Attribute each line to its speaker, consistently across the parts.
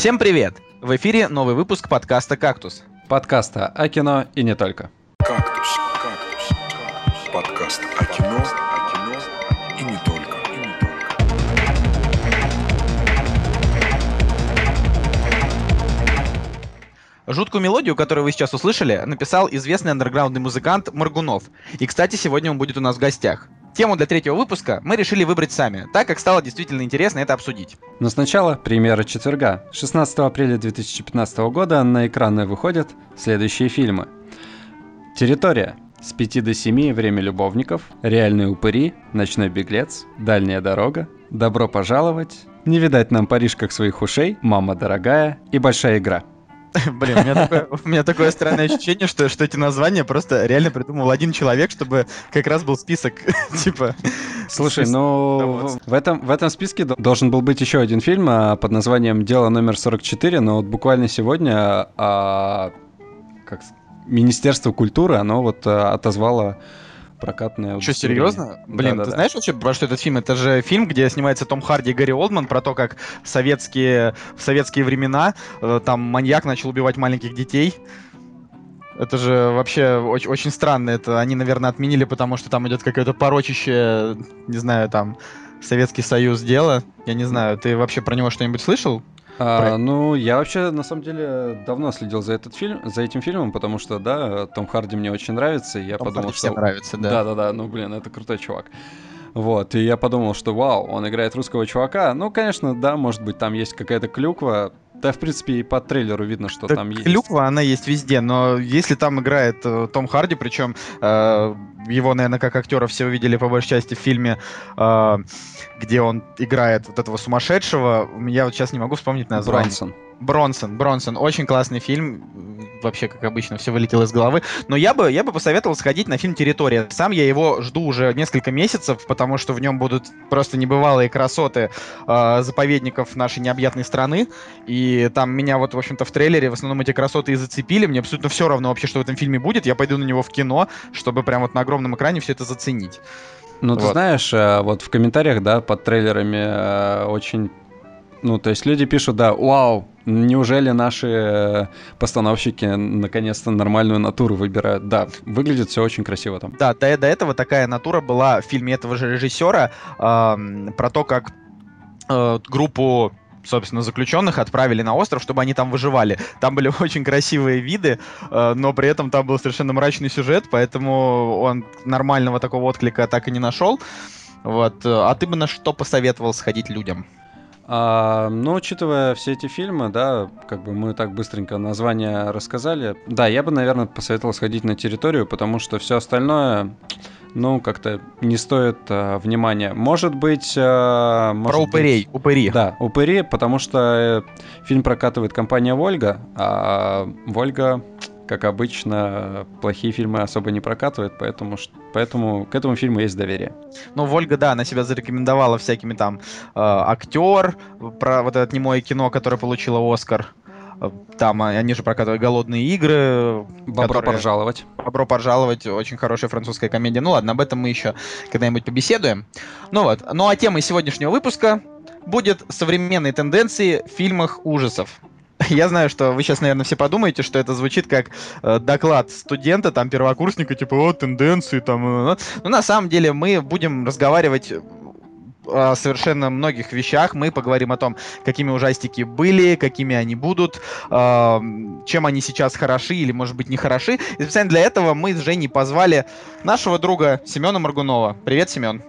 Speaker 1: Всем привет! В эфире новый выпуск подкаста «Кактус».
Speaker 2: Подкаста о кино и не только.
Speaker 3: Кактус, кактус, кактус. Подкаст о кино, о кино и не только.
Speaker 1: Жуткую мелодию, которую вы сейчас услышали, написал известный андерграундный музыкант Маргунов. И, кстати, сегодня он будет у нас в гостях. Тему для третьего выпуска мы решили выбрать сами, так как стало действительно интересно это обсудить.
Speaker 2: Но сначала премьера четверга. 16 апреля 2015 года на экраны выходят следующие фильмы. «Территория», «С 5 до 7. Время любовников», «Реальные упыри», «Ночной беглец», «Дальняя дорога», «Добро пожаловать», «Не видать нам Париж как своих ушей», «Мама дорогая» и «Большая игра».
Speaker 1: Блин, у меня такое, у меня такое странное ощущение, что, что эти названия просто реально придумал один человек, чтобы как раз был список, типа...
Speaker 2: Слушай,
Speaker 1: список
Speaker 2: ну в этом, в этом списке должен был быть еще один фильм а, под названием «Дело номер 44», но вот буквально сегодня а, как, с- Министерство культуры, оно вот а, отозвало прокатное
Speaker 1: Что, серьезно? Блин, ты
Speaker 2: Да-да-да.
Speaker 1: знаешь вообще, про что этот фильм? Это же фильм, где снимается Том Харди и Гарри Олдман, про то, как советские, в советские времена э, там маньяк начал убивать маленьких детей. Это же вообще очень, очень странно. Это они, наверное, отменили, потому что там идет какое-то порочище, не знаю, там, Советский Союз дело. Я не знаю, ты вообще про него что-нибудь слышал?
Speaker 2: А, ну, я вообще, на самом деле, давно следил за, этот фильм, за этим фильмом, потому что, да, Том Харди мне очень нравится, и я
Speaker 1: Том
Speaker 2: подумал,
Speaker 1: Харди
Speaker 2: что...
Speaker 1: всем нравится, да.
Speaker 2: Да-да-да, ну, блин, это крутой чувак. Вот, и я подумал, что вау, он играет русского чувака. Ну, конечно, да, может быть, там есть какая-то клюква. Да, в принципе, и по трейлеру видно, что
Speaker 1: Да
Speaker 2: там есть.
Speaker 1: клюква, она есть везде, но если там играет э, Том Харди, причем э, его, наверное, как актера все увидели по большей части в фильме, э, где он играет вот этого сумасшедшего, я вот сейчас не могу вспомнить название.
Speaker 2: Бронсон.
Speaker 1: Бронсон, Бронсон, очень классный фильм, вообще, как обычно, все вылетело из головы, но я бы, я бы посоветовал сходить на фильм «Территория». Сам я его жду уже несколько месяцев, потому что в нем будут просто небывалые красоты э, заповедников нашей необъятной страны, и там меня вот, в общем-то, в трейлере в основном эти красоты и зацепили, мне абсолютно все равно вообще, что в этом фильме будет, я пойду на него в кино, чтобы прям вот на огромном экране все это заценить.
Speaker 2: Ну, ты
Speaker 1: Вот.
Speaker 2: знаешь, э, вот в комментариях, да, под трейлерами э, очень... Ну, то есть люди пишут, да, вау, неужели наши э, постановщики наконец-то нормальную натуру выбирают? Да, выглядит все очень красиво там.
Speaker 1: Да, до, до этого такая натура была в фильме этого же режиссера ам, про то, как э, группу собственно, заключенных отправили на остров, чтобы они там выживали. Там были очень красивые виды, э, но при этом там был совершенно мрачный сюжет, поэтому он нормального такого отклика так и не нашел. Вот. э, А ты бы на что посоветовал сходить людям?
Speaker 2: А, ну, учитывая все эти фильмы, да, как бы мы так быстренько название рассказали, да, я бы, наверное, посоветовал сходить на территорию, потому что все остальное, ну, как-то не стоит а, внимания. Может быть... а, может
Speaker 1: Про
Speaker 2: быть-
Speaker 1: упырей. Упыри.
Speaker 2: Да, упыри, потому что э, фильм прокатывает компания Вольга, а Вольга, как обычно, плохие фильмы особо не прокатывает, поэтому, поэтому к этому фильму есть доверие.
Speaker 1: Ну, Вольга, да, она себя зарекомендовала всякими там э, актер, про вот это немое кино, которое получило Оскар. Э, Там э, они же прокатывают голодные игры.
Speaker 2: Бобро
Speaker 1: которые-
Speaker 2: пожаловать.
Speaker 1: Добро пожаловать, очень хорошая французская комедия. Ну ладно, об этом мы еще когда-нибудь побеседуем. Ну вот, ну а темой сегодняшнего выпуска будет современные тенденции в фильмах ужасов. Я знаю, что вы сейчас, наверное, все подумаете, что это звучит как э, доклад студента, там, первокурсника, типа, о, тенденции, там. э, э». Но на самом деле мы будем разговаривать о совершенно многих вещах. Мы поговорим о том, какими ужастики были, какими они будут, эм, чем они сейчас хороши или, может быть, не хороши. И специально для этого мы с Женей позвали нашего друга Семена Моргунова. Привет, Семен.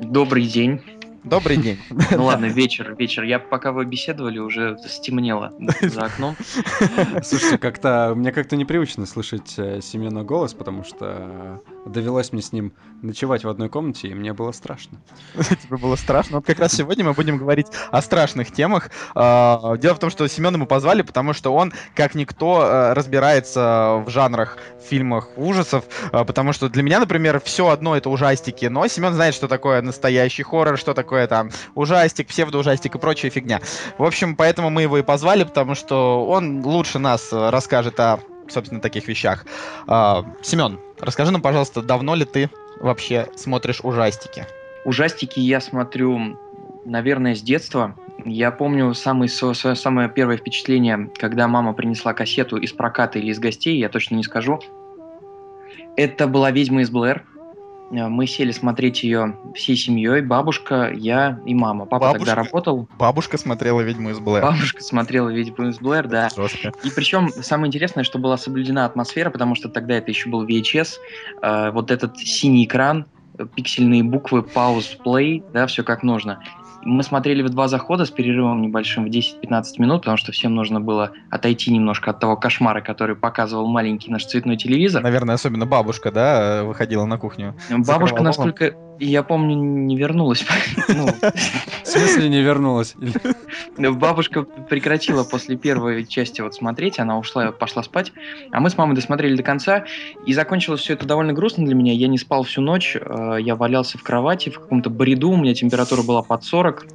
Speaker 4: Добрый день.
Speaker 1: Добрый день.
Speaker 4: Ну ладно, вечер, вечер. Я пока вы беседовали, уже стемнело за окном.
Speaker 2: Слушайте, как-то мне как-то непривычно слышать э, Семена голос, потому что довелось мне с ним ночевать в одной комнате, и мне было страшно.
Speaker 1: Тебе было страшно. Вот как раз сегодня мы будем говорить о страшных темах. А, Дело в том, что Семена мы позвали, потому что он, как никто, э, разбирается в жанрах фильмах ужасов, а, потому что для меня, например, все одно это ужастики, но Семен знает, что такое настоящий хоррор, что такое там ужастик, псевдоужастик и прочая фигня. В общем, поэтому мы его и позвали, потому что он лучше нас расскажет о, собственно, таких вещах. А, Семен, расскажи нам, пожалуйста, давно ли ты вообще смотришь ужастики?
Speaker 4: Ужастики я смотрю Наверное, с детства. Я помню самое, свое самое первое впечатление, когда мама принесла кассету из проката или из гостей, я точно не скажу. Это была «Ведьма из Блэр». Э, Мы сели смотреть ее всей семьей, бабушка, я и мама. Папа
Speaker 1: Бабушка?
Speaker 4: тогда работал,
Speaker 1: Бабушка смотрела «Ведьму из Блэр».
Speaker 4: бабушка смотрела «Ведьму из Блэр», да.
Speaker 1: Жестко.
Speaker 4: И причем самое интересное, что была соблюдена атмосфера, потому что тогда это еще был VHS, э, вот этот синий экран, э, пиксельные буквы, пауз, play, да, все как нужно. Мы смотрели в два захода с перерывом небольшим в 10-15 минут, потому что всем нужно было отойти немножко от того кошмара, который показывал маленький наш цветной телевизор.
Speaker 1: Наверное, особенно бабушка, да, выходила на кухню.
Speaker 4: Бабушка,
Speaker 1: закрывала
Speaker 4: насколько я помню, не вернулась. Ну,
Speaker 2: В смысле не вернулась?
Speaker 4: Бабушка прекратила после первой части вот смотреть, она ушла, пошла спать, а мы с мамой досмотрели до конца, и закончилось все это довольно грустно для меня. Я не спал всю ночь, э, я валялся в кровати в каком-то бреду, у меня температура была под 40.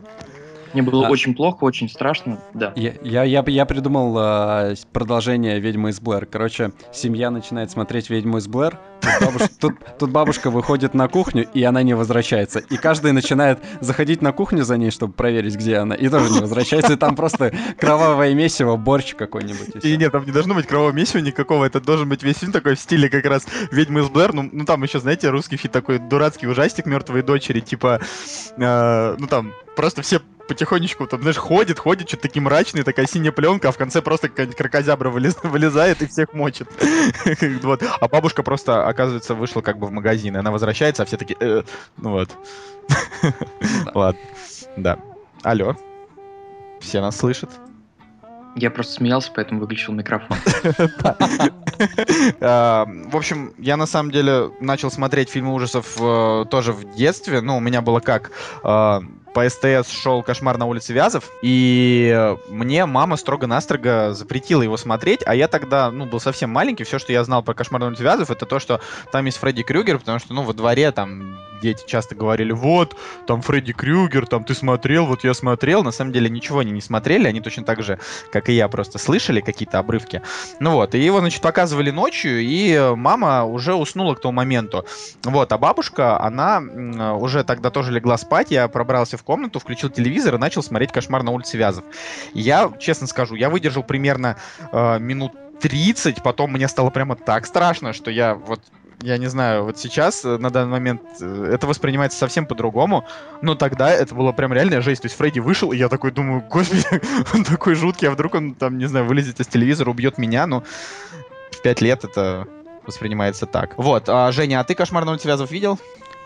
Speaker 4: Мне было
Speaker 2: А.
Speaker 4: очень плохо, очень страшно, да.
Speaker 2: Я, я, я, я придумал с- продолжение «Ведьмы из Блэр». Короче, семья начинает смотреть «Ведьму из Блэр», тут, бабуш- тут- тут бабушка выходит на кухню, и она не возвращается. И каждый начинает заходить на кухню за ней, чтобы проверить, где она, и тоже не возвращается. И там просто кровавое месиво, борщ какой-нибудь. и
Speaker 1: И нет, там не должно быть кровавого месива никакого, это должен быть весь фильм такой в стиле как раз «Ведьмы из Блэр», ну, ну там еще, знаете, русский фильм такой дурацкий ужастик «Мертвые дочери», типа, э, ну там просто все потихонечку, там, знаешь, ходит, ходит, что-то такие мрачные, такая синяя пленка, а в конце просто какая-нибудь крокозябра вылез- вылезает и всех мочит. Вот. А бабушка просто, оказывается, вышла как бы в магазин, и она возвращается, а все такие, «Э». ну вот. Ладно, да. Алло. Все нас слышат?
Speaker 4: Я просто смеялся, поэтому выключил микрофон.
Speaker 1: А, В общем, я на самом деле начал смотреть фильмы ужасов э, тоже в детстве. Ну, у меня было как э, по СТС шел «Кошмар на улице Вязов», и э, мне мама строго-настрого запретила его смотреть, а я тогда, ну, был совсем маленький, все, что я знал про «Кошмар на улице Вязов», это то, что там есть Фредди Крюгер, потому что, ну, во дворе там дети часто говорили, вот, там Фредди Крюгер, там ты смотрел, вот я смотрел. На самом деле ничего они не смотрели, они точно так же, как и я, просто слышали какие-то обрывки. Ну вот, и его, значит, показывали ночью, и э, мама уже уснула к тому моменту. Вот, а бабушка, она э, уже тогда тоже легла спать, я пробрался в комнату, включил телевизор и начал смотреть «Кошмар на улице Вязов». Я, честно скажу, я выдержал примерно э, минут 30, потом мне стало прямо так страшно, что я вот я не знаю, вот сейчас, э, на данный момент, э, это воспринимается совсем по-другому, но тогда это было прям реальная жесть. То есть Фредди вышел, и я такой думаю, господи, он такой жуткий, а вдруг он там, не знаю, вылезет из телевизора, убьет меня, ну, в пять лет это воспринимается так. Вот, а, Женя, а ты «Кошмар на улице Вязов» видел?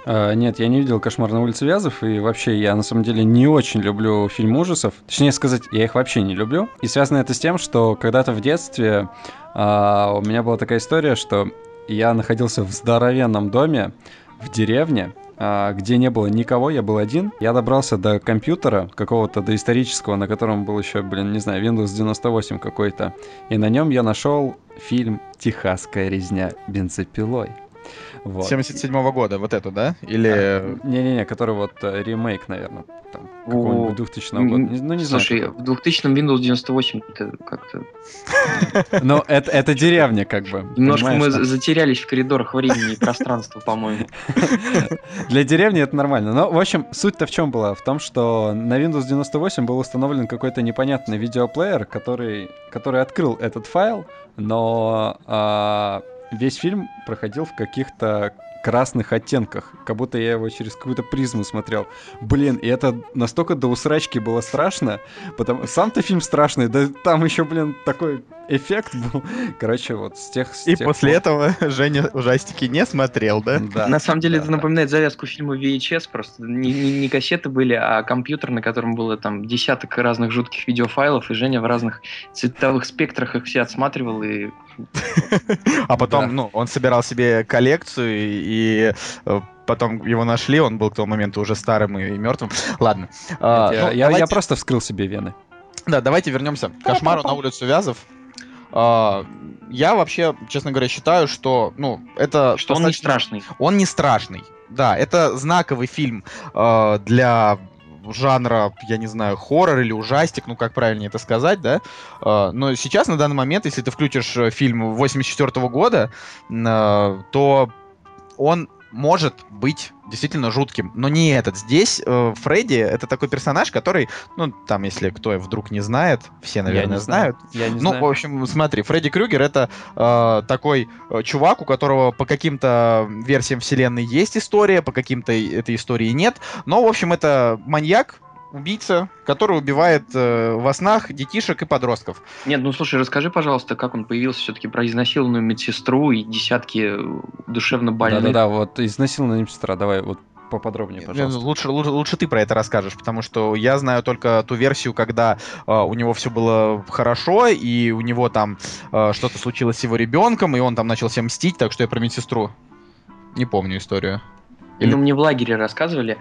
Speaker 2: А, нет, я не видел «Кошмар на улице Вязов», и вообще я на самом деле не очень люблю фильм ужасов. Точнее сказать, я их вообще не люблю. И связано это с тем, что когда-то в детстве а, у меня была такая история, что я находился в здоровенном доме в деревне, а, где не было никого, я был один. Я добрался до компьютера какого-то доисторического, на котором был еще, блин, не знаю, Windows 98 какой-то. И на нем я нашел фильм «Техасская резня бензопилой». Вот.
Speaker 1: 77 года, вот эту, да? Или...
Speaker 2: Не-не-не, который вот э, ремейк, наверное, там, какого-нибудь 2000 года.
Speaker 4: м,
Speaker 2: Не- Ну, не
Speaker 4: Слушай,
Speaker 2: знаю.
Speaker 4: в 2000 Windows 98 это как-то...
Speaker 2: Но это, это деревня, как бы.
Speaker 4: Немножко мы
Speaker 2: там.
Speaker 4: за- затерялись в коридорах времени и пространства, по-моему.
Speaker 2: Для деревни это нормально. Но, в общем, суть-то в чем была? В том, что на Windows 98 был установлен какой-то непонятный видеоплеер, который, который открыл этот файл, но а, весь фильм проходил в каких-то красных оттенках, как будто я его через какую-то призму смотрел. Блин, и это настолько до усрачки было страшно, потому сам-то фильм страшный, да там еще, блин, такой эффект был. Короче, вот с тех... с
Speaker 1: И
Speaker 2: тех
Speaker 1: после
Speaker 2: пор-
Speaker 1: этого Женя ужастики не смотрел, да?
Speaker 2: Да.
Speaker 4: На самом деле
Speaker 2: да,
Speaker 4: это
Speaker 2: да.
Speaker 4: напоминает завязку фильма VHS, просто не, не- не кассеты были, а компьютер, на котором было там десяток разных жутких видеофайлов, и Женя в разных цветовых спектрах их все отсматривал, и
Speaker 1: А потом, ну, он собирал себе коллекцию, и, и, э, потом его нашли, он был к тому моменту уже старым и, мертвым. Ладно. А,
Speaker 2: я,
Speaker 1: ну,
Speaker 2: я- я просто вскрыл себе вены.
Speaker 1: Да, давайте вернемся к кошмару на улицу Вязов. А, я вообще, честно говоря, считаю, что, ну, это...
Speaker 4: что он не страшный.
Speaker 1: Он не страшный. Да, это знаковый фильм э, для жанра, я не знаю, хоррор или ужастик, ну как правильнее это сказать, да. Э, но сейчас, на данный момент, если ты включишь э, фильм 84 года, э, то он может быть действительно жутким, но не этот. Здесь э, Фредди это такой персонаж, который, ну, там, если кто вдруг не знает, все, наверное,
Speaker 2: не знаю.
Speaker 1: знают.
Speaker 2: Я не
Speaker 1: ну,
Speaker 2: знаю.
Speaker 1: в общем, смотри, Фредди Крюгер это э, такой э, чувак, у которого по каким-то версиям вселенной есть история, по каким-то этой истории нет. Но, в общем, это маньяк, убийца, который убивает э, во снах детишек и подростков.
Speaker 4: Нет, ну слушай, расскажи, пожалуйста, как он появился все-таки про изнасилованную медсестру и десятки э, душевно больных.
Speaker 2: Да-да-да, вот изнасилованная медсестра, давай вот поподробнее, пожалуйста.
Speaker 1: Лучше, лучше, лучше ты про это расскажешь, потому что я знаю только ту версию, когда э, у него все было хорошо, и у него там э, что-то случилось с его ребенком, и он там начал всем мстить, так что я про медсестру не помню историю. Или-
Speaker 4: Ну, мне в лагере рассказывали,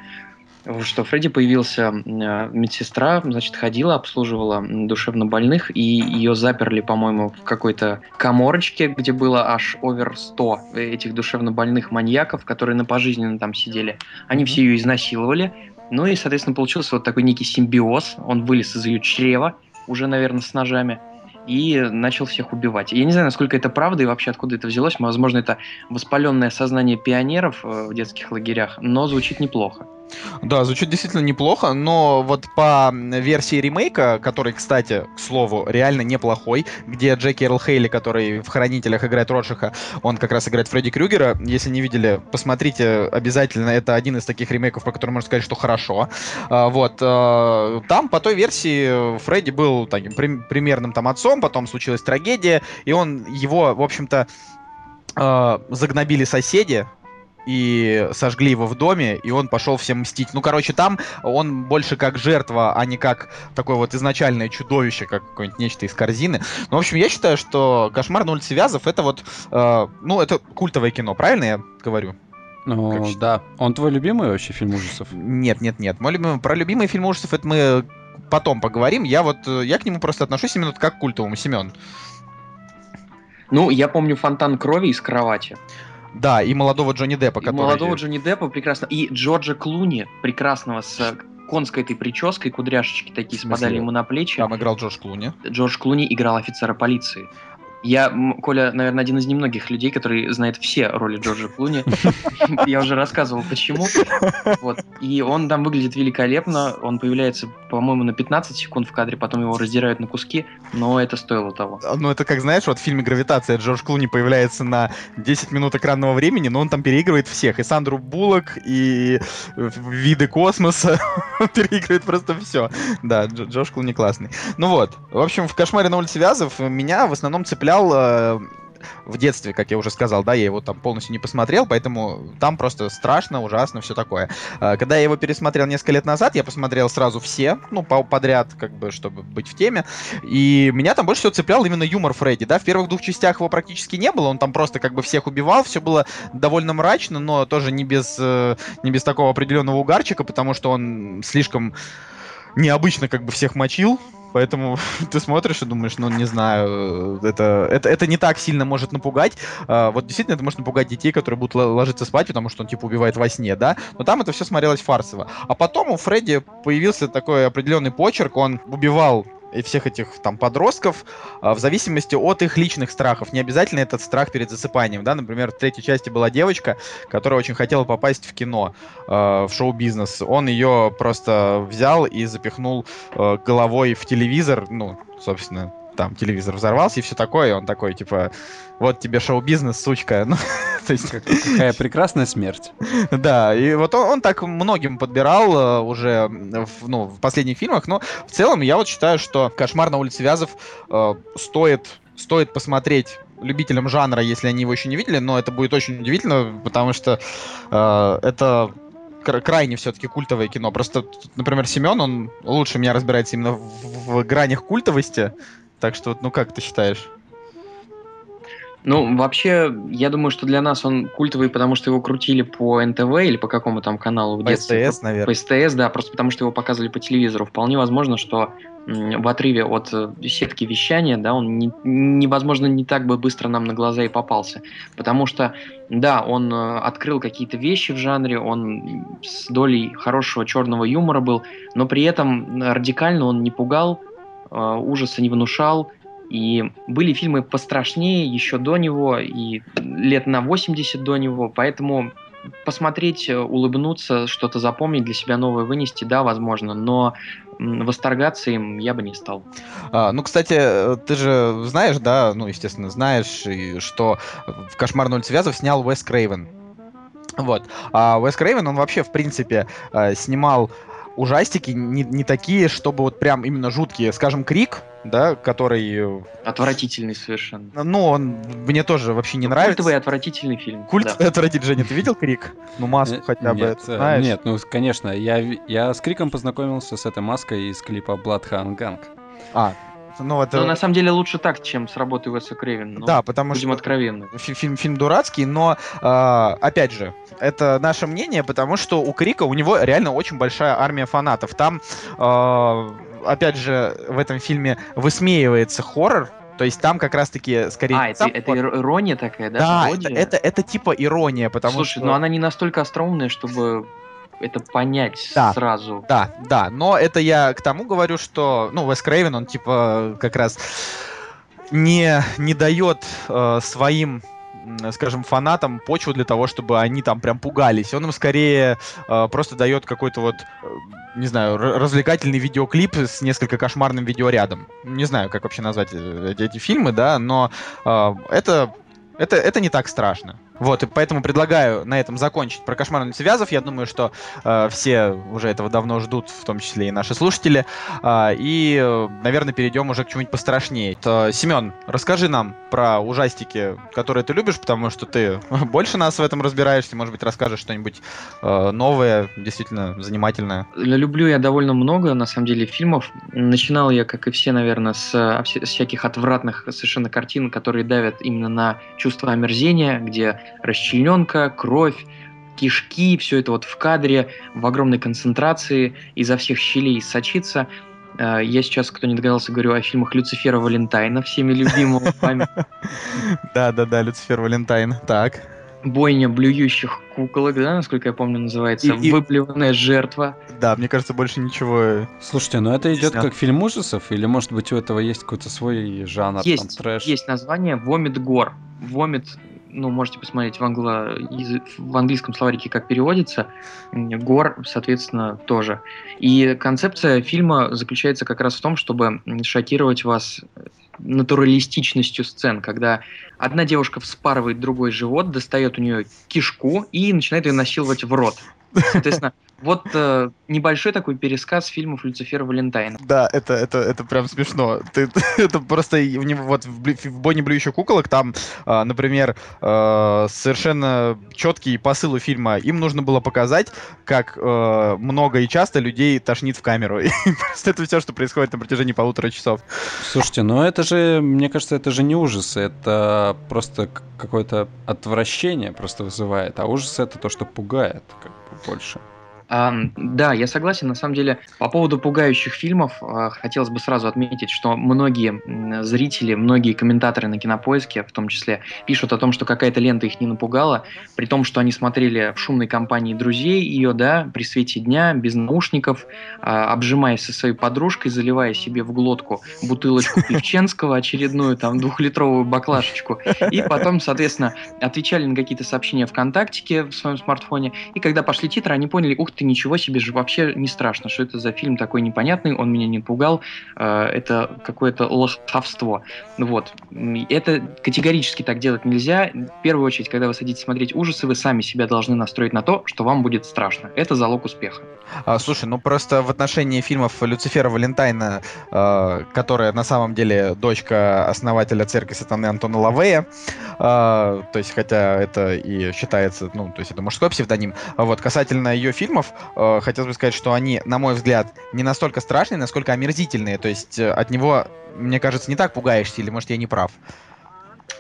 Speaker 4: что Фредди появился, э, медсестра, значит, ходила, обслуживала душевно больных, и ее заперли, по-моему, в какой-то коморочке, где было аж овер 100 этих душевно больных маньяков, которые на пожизненно там сидели. Они все ее изнасиловали. Ну и, соответственно, получился вот такой некий симбиоз. Он вылез из ее чрева, уже, наверное, с ножами, и начал всех убивать. Я не знаю, насколько это правда и вообще откуда это взялось. Возможно, это воспаленное сознание пионеров э, в детских лагерях, но звучит неплохо.
Speaker 1: Да, звучит действительно неплохо, но вот по версии ремейка, который, кстати, к слову, реально неплохой, где Джеки Эрл Хейли, который в «Хранителях» играет Ротшиха, он как раз играет Фредди Крюгера. Если не видели, посмотрите обязательно. Это один из таких ремейков, про который можно сказать, что хорошо. А, Вот. а, Там по той версии Фредди был таким прим- примерным там отцом, потом случилась трагедия, и он его, в общем-то, а, загнобили соседи, и сожгли его в доме, и он пошел всем мстить. Ну, короче, там он больше как жертва, а не как такое вот изначальное чудовище, как какое-нибудь нечто из корзины. Ну, в общем, я считаю, что «Кошмар на улице Вязов» — это вот, э, ну, это культовое кино, правильно я говорю?
Speaker 2: Ну,
Speaker 1: как
Speaker 2: да. Он твой любимый вообще фильм ужасов?
Speaker 1: Нет, нет, нет. Мой любимый, про любимые фильмы ужасов это мы потом поговорим. Я вот, э, я к нему просто отношусь именно как к культовому, Семен.
Speaker 4: Ну, я помню фонтан крови из кровати.
Speaker 1: Да, и молодого Джонни Деппа,
Speaker 4: И
Speaker 1: который...
Speaker 4: молодого Джонни Деппа прекрасно. И Джорджа Клуни прекрасного с конской этой прической, кудряшечки такие спадали ему на плечи.
Speaker 1: Там играл Джордж Клуни.
Speaker 4: Джордж Клуни играл офицера полиции. Я, Коля, наверное, один из немногих людей, который знает все роли Джорджа Клуни. Я уже рассказывал, почему. Вот. И он там выглядит великолепно. Он появляется, по-моему, на 15 секунд в кадре, потом его раздирают на куски, но это стоило того.
Speaker 1: Ну, это как, знаешь, вот в фильме «Гравитация» Джордж Клуни появляется на 10 минут экранного времени, но он там переигрывает всех. И Сандру Буллок, и э, виды космоса. Переигрывает просто все. Да, Дж- Джордж Клуни классный. Ну вот. В общем, в «Кошмаре на улице Вязов» меня в основном цеплял э, в детстве, как я уже сказал, да, я его там полностью не посмотрел, поэтому там просто страшно, ужасно, все такое. А, Когда я его пересмотрел несколько лет назад, я посмотрел сразу все, ну, по- подряд, как бы, чтобы быть в теме. И меня там больше всего цеплял именно юмор Фредди, да, в первых двух частях его практически не было, он там просто как бы всех убивал, все было довольно мрачно, но тоже не без, э, не без такого определенного угарчика, потому что он слишком необычно как бы всех мочил, Поэтому ты смотришь и думаешь, ну не знаю, э, это, это, это не так сильно может напугать. А, вот действительно это может напугать детей, которые будут ложиться спать, потому что он типа убивает во сне, да. Но там это все смотрелось фарсово. А потом у Фредди появился такой определенный почерк, он убивал всех этих там подростков а, в зависимости от их личных страхов. Не обязательно этот страх перед засыпанием, да. Например, в третьей части была девочка, которая очень хотела попасть в кино, э, в шоу-бизнес. Он ее просто взял и запихнул э, головой в телевизор, ну, собственно, там телевизор взорвался и все такое, и он такой, типа, вот тебе шоу-бизнес, сучка. Ну, то есть,
Speaker 2: Какая прекрасная смерть.
Speaker 1: да, и вот он, он так многим подбирал э, уже в, ну, в последних фильмах, но в целом я вот считаю, что «Кошмар на улице Вязов» э, стоит, стоит посмотреть любителям жанра, если они его еще не видели, но это будет очень удивительно, потому что э, это кра- крайне все-таки культовое кино. Просто, например, Семен, он лучше меня разбирается именно в, в гранях культовости, так что, вот, ну как ты считаешь?
Speaker 4: Ну, вообще, я думаю, что для нас он культовый, потому что его крутили по НТВ или по какому там каналу в
Speaker 1: По
Speaker 4: детстве.
Speaker 1: СТС, наверное.
Speaker 4: По СТС, да, просто потому что его показывали по телевизору. Вполне возможно, что в отрыве от э, сетки вещания, да, он не- невозможно не так бы быстро нам на глаза и попался. Потому что, да, он э, открыл какие-то вещи в жанре, он с долей хорошего черного юмора был, но при этом радикально он не пугал, ужаса не внушал, и были фильмы пострашнее еще до него, и лет на 80 до него, поэтому посмотреть, э, улыбнуться, что-то запомнить, для себя новое вынести, да, возможно, но восторгаться им я бы не стал.
Speaker 1: А, ну, кстати, э, ты же знаешь, да, ну, естественно, знаешь, что в «Кошмар на улице Вязов» снял Уэс Крейвен. Вот. А Уэс Крейвен, он вообще, в принципе, э, снимал ужастики не, не такие, чтобы вот прям именно жуткие. Скажем, Крик, да, который... э,
Speaker 4: Отвратительный совершенно.
Speaker 1: Ну, он мне тоже вообще не нравится.
Speaker 4: Культовый отвратительный фильм.
Speaker 1: Культ
Speaker 4: да.
Speaker 1: отвратительный. Женя, ты видел Крик? Ну, маску
Speaker 2: Э,
Speaker 1: хотя бы,
Speaker 2: нет,
Speaker 1: знаешь?
Speaker 2: Нет, ну, конечно, я, я с Криком познакомился с этой маской из клипа Bloodhound Gang.
Speaker 1: А, ну, это...
Speaker 4: Но на самом деле лучше так, чем с работы Уэса Крейвена. ну,
Speaker 1: да, потому
Speaker 4: Будем
Speaker 1: что...
Speaker 4: откровенны.
Speaker 1: Фи- Фильм, фильм дурацкий, но а, опять же, это наше мнение, потому что у Крика у него реально очень большая армия фанатов. Там, а, опять же, в этом фильме высмеивается хоррор. То есть там как раз-таки скорее...
Speaker 4: А, это, это ир- ирония такая, да?
Speaker 1: Да, это, это, это типа ирония, потому
Speaker 4: Слушай,
Speaker 1: что...
Speaker 4: ну она не настолько остроумная, чтобы это понять
Speaker 1: Да.
Speaker 4: сразу.
Speaker 1: Да, да, но это я к тому говорю, что, ну, Вес Крейвен, он типа как раз не, не дает э, своим скажем, фанатам почву для того, чтобы они там прям пугались. Он им скорее э, просто дает какой-то вот, э, не знаю, развлекательный видеоклип с несколько кошмарным видеорядом. Не знаю, как вообще назвать э, эти, эти фильмы, да, но э, это, это, это не так страшно. Вот, и поэтому предлагаю на этом закончить про кошмар на улице Вязов. Я думаю, что э, все уже этого давно ждут, в том числе и наши слушатели. А, и, э, наверное, перейдем уже к чему-нибудь пострашнее. То, Семен, расскажи нам про ужастики, которые ты любишь, потому что ты больше нас в этом разбираешься. Может быть, расскажешь что-нибудь э, новое, действительно занимательное.
Speaker 4: Люблю я довольно много, на самом деле, фильмов. Начинал я, как и все, наверное, с, э, с всяких отвратных совершенно картин, которые давят именно на чувство омерзения, где расчлененка, кровь, кишки, все это вот в кадре, в огромной концентрации, изо всех щелей сочится. Э, Я сейчас, кто не догадался, говорю о фильмах Люцифера Валентайна, всеми любимого вами.
Speaker 1: Да-да-да, Люцифер Валентайн. Так.
Speaker 4: Бойня блюющих куколок, да, насколько я помню, называется.
Speaker 1: И- и-
Speaker 4: жертва.
Speaker 1: Да, мне кажется, больше ничего...
Speaker 2: Слушайте, ну это идет как фильм ужасов, или может быть у этого есть какой-то свой жанр,
Speaker 4: Есть,
Speaker 2: там, трэш?
Speaker 4: есть название Вомит Гор. Вомит, ну, можете посмотреть в, англо... в английском словарике, как переводится. Гор, соответственно, тоже. И концепция фильма заключается как раз в том, чтобы шокировать вас натуралистичностью сцен, когда одна девушка вспарывает другой живот, достает у нее кишку и начинает ее насиловать в рот. Соответственно, вот э, небольшой такой пересказ фильмов Люцифера Валентайна.
Speaker 1: Да, это, это, это прям смешно. Ты, это просто в него, вот в, блю- в бойне блюющих куколок там, а, например, а, совершенно четкий посыл у фильма. Им нужно было показать, как а, много и часто людей тошнит в камеру. И просто это все, что происходит на протяжении полутора часов.
Speaker 2: Слушайте, ну это же, мне кажется, это же не ужасы, это просто какое-то отвращение просто вызывает, а ужас это то, что пугает как бы больше.
Speaker 4: Ам, да, я согласен. На самом деле, по поводу пугающих фильмов, а, хотелось бы сразу отметить, что многие зрители, многие комментаторы на кинопоиске, в том числе, пишут о том, что какая-то лента их не напугала, при том, что они смотрели в шумной компании друзей ее, да, при свете дня, без наушников, а, обжимаясь со своей подружкой, заливая себе в глотку бутылочку певченского, очередную там двухлитровую баклашечку, и потом, соответственно, отвечали на какие-то сообщения ВКонтактике в своем смартфоне, и когда пошли титры, они поняли, ух ты, ничего себе же вообще не страшно, что это за фильм такой непонятный, он меня не пугал, э, это какое-то лоховство. Вот. Это категорически так делать нельзя. В первую очередь, когда вы садитесь смотреть ужасы, вы сами себя должны настроить на то, что вам будет страшно. Это залог успеха.
Speaker 1: А, слушай, ну просто в отношении фильмов Люцифера Валентайна, э, которая на самом деле дочка основателя церкви сатаны Антона Лавея, э, то есть хотя это и считается, ну, то есть это мужской псевдоним, а вот касательно ее фильмов, э, хотелось бы сказать, что они, на мой взгляд, не настолько страшные, насколько омерзительные, то есть э, от него, мне кажется, не так пугаешься, или может я не прав?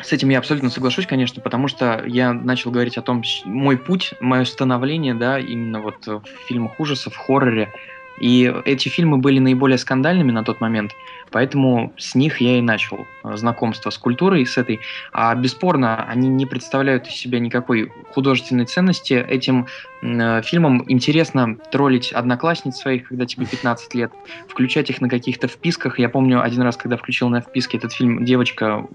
Speaker 4: С этим я абсолютно соглашусь, конечно, потому что я начал говорить о том, мой путь, мое становление, да, именно вот в фильмах ужасов, в хорроре. И эти фильмы были наиболее скандальными на тот момент, поэтому с них я и начал э, знакомство с культурой, с этой. А бесспорно, они не представляют из себя никакой художественной ценности. Этим э, фильмам интересно троллить одноклассниц своих, когда тебе 15 лет, включать их на каких-то вписках. Я помню один раз, когда включил на вписке этот фильм, девочка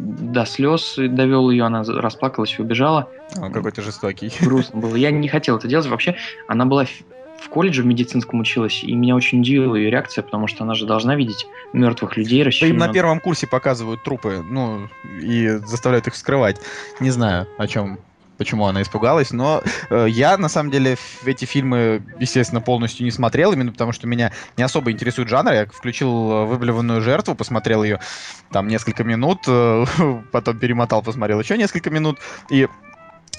Speaker 4: до слез довел ее, она расплакалась и убежала.
Speaker 1: Он какой-то жестокий.
Speaker 4: Грустно было. Я не хотел это делать. Вообще, она была в колледже в медицинском училась, и меня очень удивила ее реакция, потому что она же должна видеть мертвых людей,
Speaker 1: Да им на первом курсе показывают трупы, ну, и заставляют их скрывать. Не знаю, о чем почему она испугалась, но э, я, на самом деле, эти фильмы, естественно, полностью не смотрел, именно потому что меня не особо интересует жанр. Я включил э, «Выблеванную жертву», посмотрел ее там несколько минут, э, потом перемотал, посмотрел еще несколько минут, и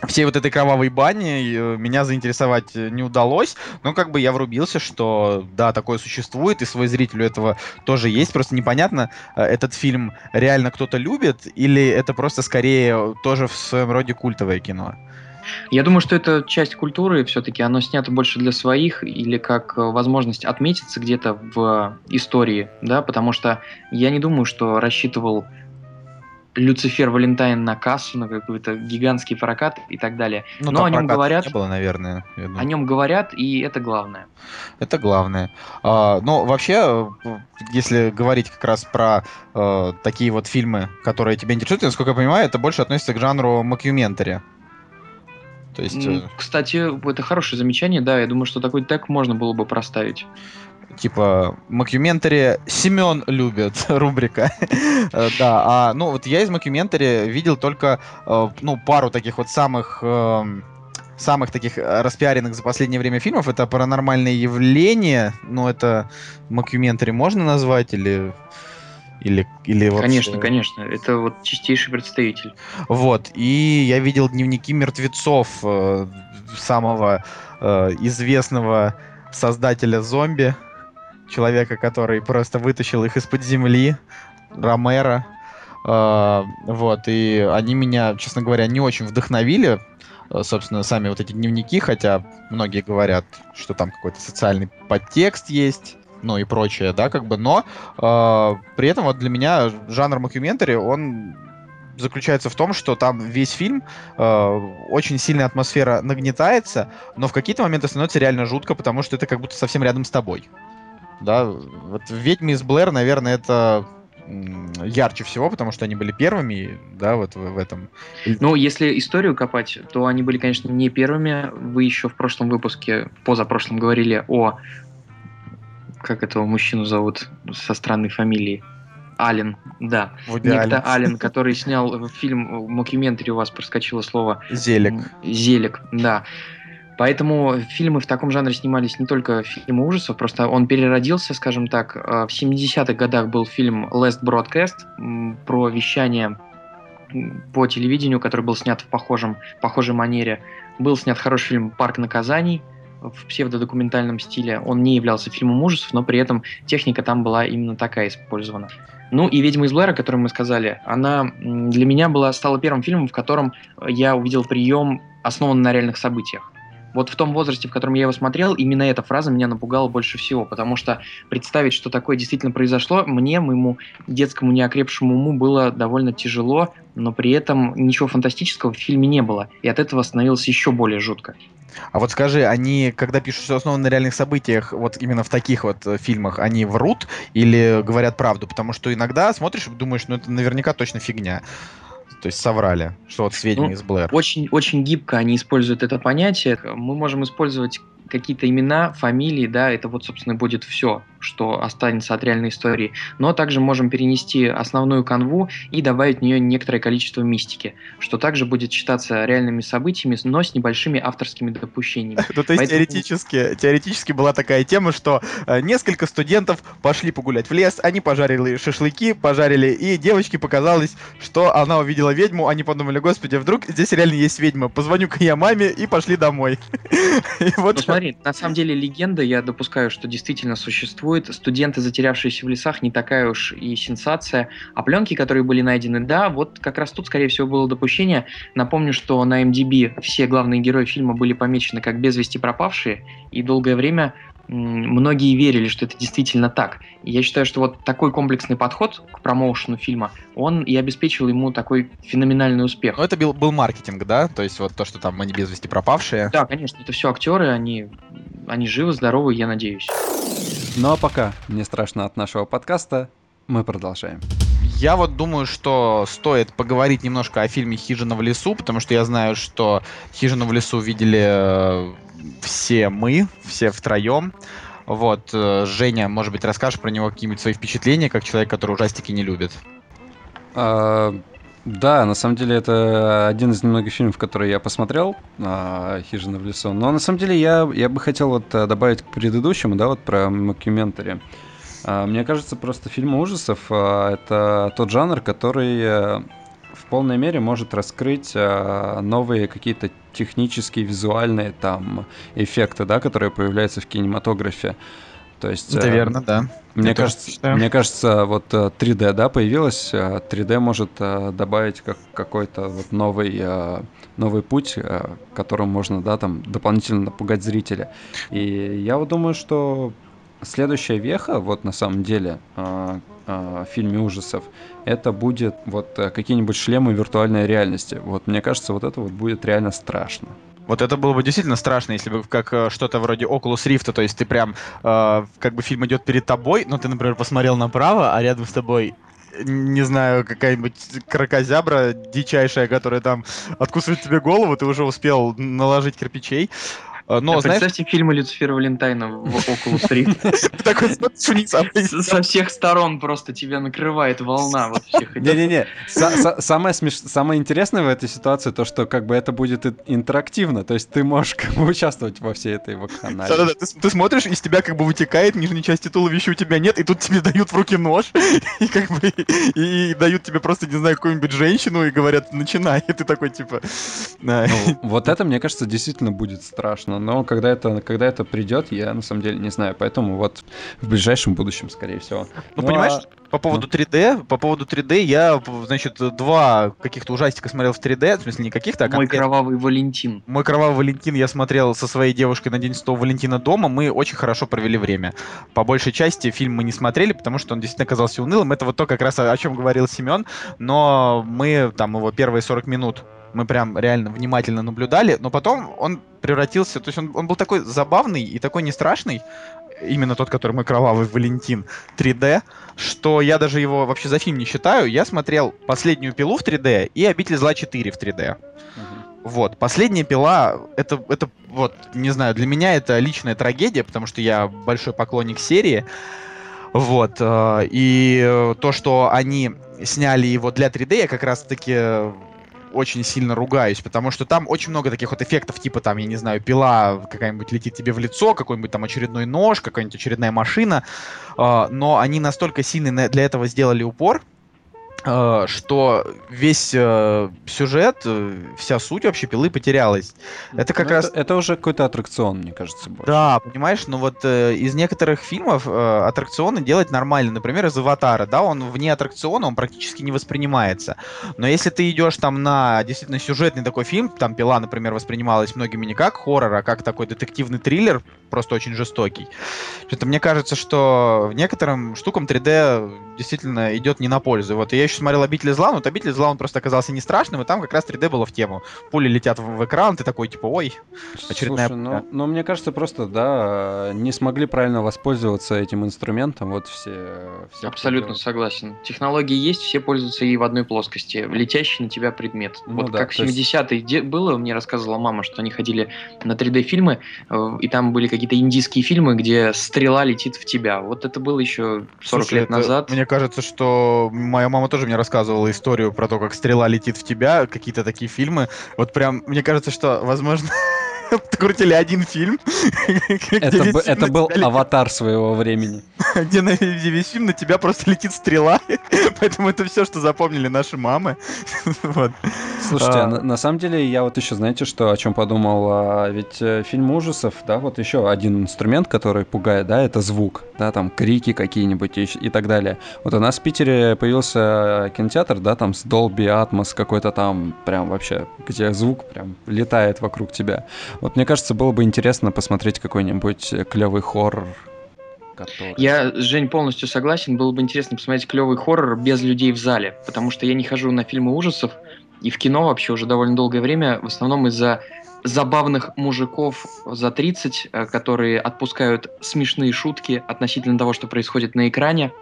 Speaker 1: всей вот этой кровавой бани э, меня заинтересовать не удалось, но как бы я врубился, что да, такое существует, и свой зрителю этого тоже есть. Просто непонятно, э, этот фильм реально кто-то любит, или это просто скорее тоже в своем роде культовое кино?
Speaker 4: Я думаю, что это часть культуры, все-таки оно снято больше для своих или как э, возможность отметиться где-то в истории, да, потому что я не думаю, что рассчитывал Люцифер Валентайн на кассу, на какой-то гигантский прокат и так далее.
Speaker 1: Ну, Но о нем говорят. Не было, наверное.
Speaker 4: О нем говорят, и это главное.
Speaker 1: Это главное. А, но вообще, если говорить как раз про а, такие вот фильмы, которые тебя интересуют, насколько я понимаю, это больше относится к жанру макюментари.
Speaker 4: То есть... Кстати, это хорошее замечание, да, я думаю, что такой тег можно было бы проставить
Speaker 1: типа Макюментари Семен любит рубрика. Э, да, а ну вот я из Макюментари видел только э, ну пару таких вот самых эм, самых таких распиаренных за последнее время фильмов. Это «Паранормальное явление». Ну, это Макюментари можно назвать или... Или, или
Speaker 4: вообще... Конечно, конечно. Это вот чистейший представитель.
Speaker 1: Вот. И я видел дневники мертвецов э, самого э, известного создателя зомби человека, который просто вытащил их из-под земли, Ромера. Uh, вот, и они меня, честно говоря, не очень вдохновили, uh, собственно, сами вот эти дневники, хотя многие говорят, что там какой-то социальный подтекст есть, ну и прочее, да, как бы, но э, при этом вот для меня жанр мокюментари, он заключается в том, что там весь фильм э, очень сильная атмосфера нагнетается, но в какие-то моменты становится реально жутко, потому что это как будто совсем рядом с тобой. Да, вот «Ведьмы из Блэр», наверное, это ярче всего, потому что они были первыми, да, вот в, в этом.
Speaker 4: Ну, если историю копать, то они были, конечно, не первыми. Вы еще в прошлом выпуске, позапрошлом, говорили о... Как этого мужчину зовут со странной фамилией? Ален, да. Вуди Некто Ален, который снял фильм, мокюментари у вас проскочило слово.
Speaker 1: Зелиг.
Speaker 4: Зелиг, да. Поэтому фильмы в таком жанре снимались не только фильмы ужасов, просто он переродился, скажем так. Э, в 70-х годах был фильм Last Broadcast про вещание по телевидению, который был снят в похожем, похожей манере. Был снят хороший фильм «Парк наказаний», в псевдодокументальном стиле. Он не являлся фильмом ужасов, но при этом техника там была именно такая использована. Ну и «Ведьма из Блэра», которую мы сказали, она для меня была, стала первым фильмом, в котором я увидел прием, основанный на реальных событиях вот в том возрасте, в котором я его смотрел, именно эта фраза меня напугала больше всего, потому что представить, что такое действительно произошло, мне, моему детскому неокрепшему уму было довольно тяжело, но при этом ничего фантастического в фильме не было, и от этого становилось еще более жутко.
Speaker 1: А вот скажи, они, когда пишут, что основано на реальных событиях, вот именно в таких вот э, фильмах, они врут или говорят правду? Потому что иногда смотришь и думаешь, ну это наверняка точно фигня. То есть соврали, что вот с ведьмой ну, из Блэр.
Speaker 4: Очень, очень гибко они используют это понятие. Мы можем использовать какие-то имена, фамилии, да, это вот, собственно, будет все, что останется от реальной истории. Но также можем перенести основную канву и добавить в нее некоторое количество мистики, что также будет считаться реальными событиями, но с небольшими авторскими допущениями.
Speaker 1: Ну, то есть теоретически, теоретически была такая тема, что э, несколько студентов пошли погулять в лес, они пожарили шашлыки, пожарили, и девочке показалось, что она увидела ведьму, они подумали, господи, вдруг здесь реально есть ведьма, позвоню-ка я маме, и пошли домой.
Speaker 4: И вот ну, смотри, на самом деле легенда, я допускаю, что действительно существует. Студенты, затерявшиеся в лесах, не такая уж и сенсация. А пленки, которые были найдены, да, вот как раз тут, скорее всего, было допущение. Напомню, что на MDB все главные герои фильма были помечены как без вести пропавшие, и долгое время многие верили, что это действительно так. И я считаю, что вот такой комплексный подход к промоушену фильма, он и обеспечил ему такой феноменальный успех.
Speaker 1: Ну, это был, был маркетинг, да? То есть вот то, что там они без вести пропавшие.
Speaker 4: Да, конечно, это все актеры, они, они живы, здоровы, я надеюсь.
Speaker 2: Ну а пока не страшно от нашего подкаста, Мы продолжаем.
Speaker 1: Я вот думаю, что стоит поговорить немножко о фильме «Хижина в лесу», потому что я знаю, что «Хижину в лесу» видели э, все мы, все втроем. Вот, э, Женя, может быть, расскажешь про него какие-нибудь свои впечатления, как человек, который ужастики не любит?
Speaker 2: А, да, на самом деле это один из немногих фильмов, которые я посмотрел, а, «Хижина в лесу». Но на самом деле я, я бы хотел вот э, добавить к предыдущему, да, вот про мокюментари. Мне кажется, просто фильмы ужасов а, это тот жанр, который э, в полной мере может раскрыть а, новые какие-то технические, визуальные там эффекты, да, которые появляются в кинематографе. То есть,
Speaker 1: Это
Speaker 2: э,
Speaker 1: верно, да.
Speaker 2: Мне
Speaker 1: Я
Speaker 2: кажется, мне кажется, вот э, 3D, да, появилась. э, 3D может э, добавить как какой-то вот новый э, новый путь, э, которым можно, да, там дополнительно напугать зрителя. И я вот думаю, что следующая веха, вот на самом деле, э, э, в фильме ужасов, это будет вот э, какие-нибудь шлемы виртуальной реальности. Вот мне кажется, вот это вот будет реально страшно.
Speaker 1: Вот это было бы действительно страшно, если бы как э, что-то вроде Oculus Rift, то есть ты прям, э, как бы фильм идет перед тобой, но ты, например, посмотрел направо, а рядом с тобой не знаю, какая-нибудь крокозябра дичайшая, которая там откусывает тебе голову, ты уже успел наложить кирпичей. Э, Но,
Speaker 4: А
Speaker 1: знаешь,
Speaker 4: Представьте фильмы Люцифера Валентайна в Oculus Rift.
Speaker 1: такой вниз, а
Speaker 4: Со всех сторон просто тебя накрывает волна вот всех.
Speaker 2: Не-не-не, Са- са- самое, интересное в этой ситуации то, что как бы это будет интерактивно, то есть ты можешь как бы участвовать во всей этой вакханалии.
Speaker 1: Да-да-да, ты, смотришь, из тебя как бы вытекает, нижней части туловища у тебя нет, и тут тебе дают в руки нож, и как бы и, дают тебе просто, не знаю, какую-нибудь женщину и говорят, начинай, и ты такой, типа... да.
Speaker 2: Ну, вот это, мне кажется, действительно будет страшно. Но когда это, когда это придет, я на самом деле не знаю. Поэтому вот в ближайшем будущем, скорее всего.
Speaker 1: Ну,
Speaker 2: Ну,
Speaker 1: понимаешь,
Speaker 2: а-
Speaker 1: по поводу 3D, по поводу 3D, я, значит, два каких-то ужастика смотрел в 3D, в смысле, не каких-то, а
Speaker 4: Мой
Speaker 1: конкретно-
Speaker 4: кровавый Валентин.
Speaker 1: Мой кровавый Валентин я смотрел со своей девушкой на День Святого Валентина дома. Мы очень хорошо провели время. По большей части фильм мы не смотрели, потому что он действительно казался унылым. Это вот то, как раз о, о чем говорил Семен. Но мы там его первые 40 минут мы прям реально внимательно наблюдали, но потом он превратился, то есть он, он был такой забавный и такой не страшный, именно тот, который мой кровавый Валентин 3D, что я даже его вообще за фильм не считаю. Я смотрел последнюю пилу в 3D и обитель зла 4 в 3D.
Speaker 2: Мгм.
Speaker 1: Вот, последняя пила, это, это, вот, не знаю, для меня это личная трагедия, потому что я большой поклонник серии. Вот, э, и то, что они сняли его для 3D, я как раз-таки очень сильно ругаюсь, потому что там очень много таких вот эффектов, типа там, я не знаю, пила какая-нибудь летит тебе в лицо, какой-нибудь там очередной нож, какая-нибудь очередная машина, э, но они настолько сильно для этого сделали упор, что весь э, сюжет, э, вся суть вообще пилы потерялась. Это как
Speaker 2: Ну,
Speaker 1: раз...
Speaker 2: Это, это уже какой-то аттракцион, мне кажется, больше.
Speaker 1: Да, понимаешь, но вот э, из некоторых фильмов э, аттракционы делать нормально. Например, из Аватара, да, он вне аттракциона, он практически не воспринимается. Но если ты идешь там на действительно сюжетный такой фильм, там Пила, например, воспринималась многими не как хоррор, а как такой детективный триллер, просто очень жестокий. Что-то мне кажется, что некоторым штукам 3D действительно идет не на пользу. Вот и я еще смотрел «Обитель зла», но вот «Обитель зла» он просто оказался не страшным, и там как раз 3D было в тему. Пули летят в, в экран, ты такой, типа, ой, очередная
Speaker 2: Слушай, ну, ну, мне кажется, просто, да, не смогли правильно воспользоваться этим инструментом, вот все... все
Speaker 4: Абсолютно
Speaker 2: кто
Speaker 4: согласен. Технологии есть, все пользуются и в одной плоскости. Летящий на тебя предмет.
Speaker 2: Ну
Speaker 4: вот
Speaker 2: да,
Speaker 4: как в
Speaker 2: то есть-
Speaker 4: 70-е де- было, мне рассказывала мама, что они ходили на 3D-фильмы, э, и там были какие-то индийские фильмы, где стрела летит в тебя. Вот это было еще 40
Speaker 1: Слушай,
Speaker 4: лет
Speaker 1: это-
Speaker 4: назад.
Speaker 1: Мне кажется, что моя мама тоже мне рассказывала историю про то, как стрела летит в тебя, какие-то такие фильмы. Вот прям, мне кажется, что, возможно, крутили один фильм,
Speaker 2: Это, был аватар своего времени.
Speaker 1: где на фильм на тебя просто летит стрела. Поэтому это все, что запомнили наши мамы.
Speaker 2: Слушайте,
Speaker 1: А.
Speaker 2: на, на самом деле я вот еще, знаете, что о чем подумал? А, ведь э, фильм ужасов, да, вот еще один инструмент, который пугает, да, это звук, да, там крики какие-нибудь и так далее. Вот у нас в Питере появился кинотеатр, да, там с Dolby Atmos какой-то там, прям вообще, где звук прям летает вокруг тебя. Вот мне кажется, было бы интересно посмотреть какой-нибудь клевый хоррор. Который...
Speaker 4: Я, Жень, полностью согласен. Было бы интересно посмотреть клевый хоррор без людей в зале, потому что я не хожу на фильмы ужасов и в кино вообще уже довольно долгое время, в основном из-за забавных мужиков за 30, э, которые отпускают смешные шутки относительно того, что происходит на экране.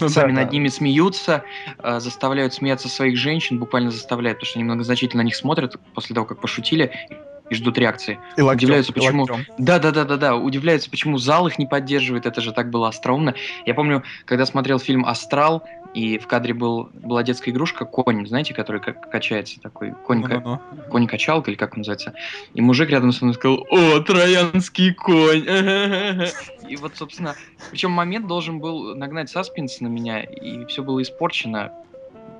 Speaker 1: Ну
Speaker 4: Сами
Speaker 1: да.
Speaker 4: над ними смеются, э, заставляют смеяться своих женщин, буквально заставляют, потому что они многозначительно на них смотрят после того, как пошутили, и ждут реакции.
Speaker 1: И локтем,
Speaker 4: удивляются, почему-
Speaker 1: локтем.
Speaker 4: Да, да, да, да, да. Удивляются, почему зал их не поддерживает. Это же так было остроумно. Я помню, когда смотрел фильм Астрал, и в кадре был, была детская игрушка конь, знаете, который как качается такой конь, ка-
Speaker 1: Ну-ну-ну.
Speaker 4: конь качалка или как он называется. И мужик рядом со мной сказал: О, троянский конь! И вот, собственно, причем момент должен был нагнать саспенс на меня, и все было испорчено.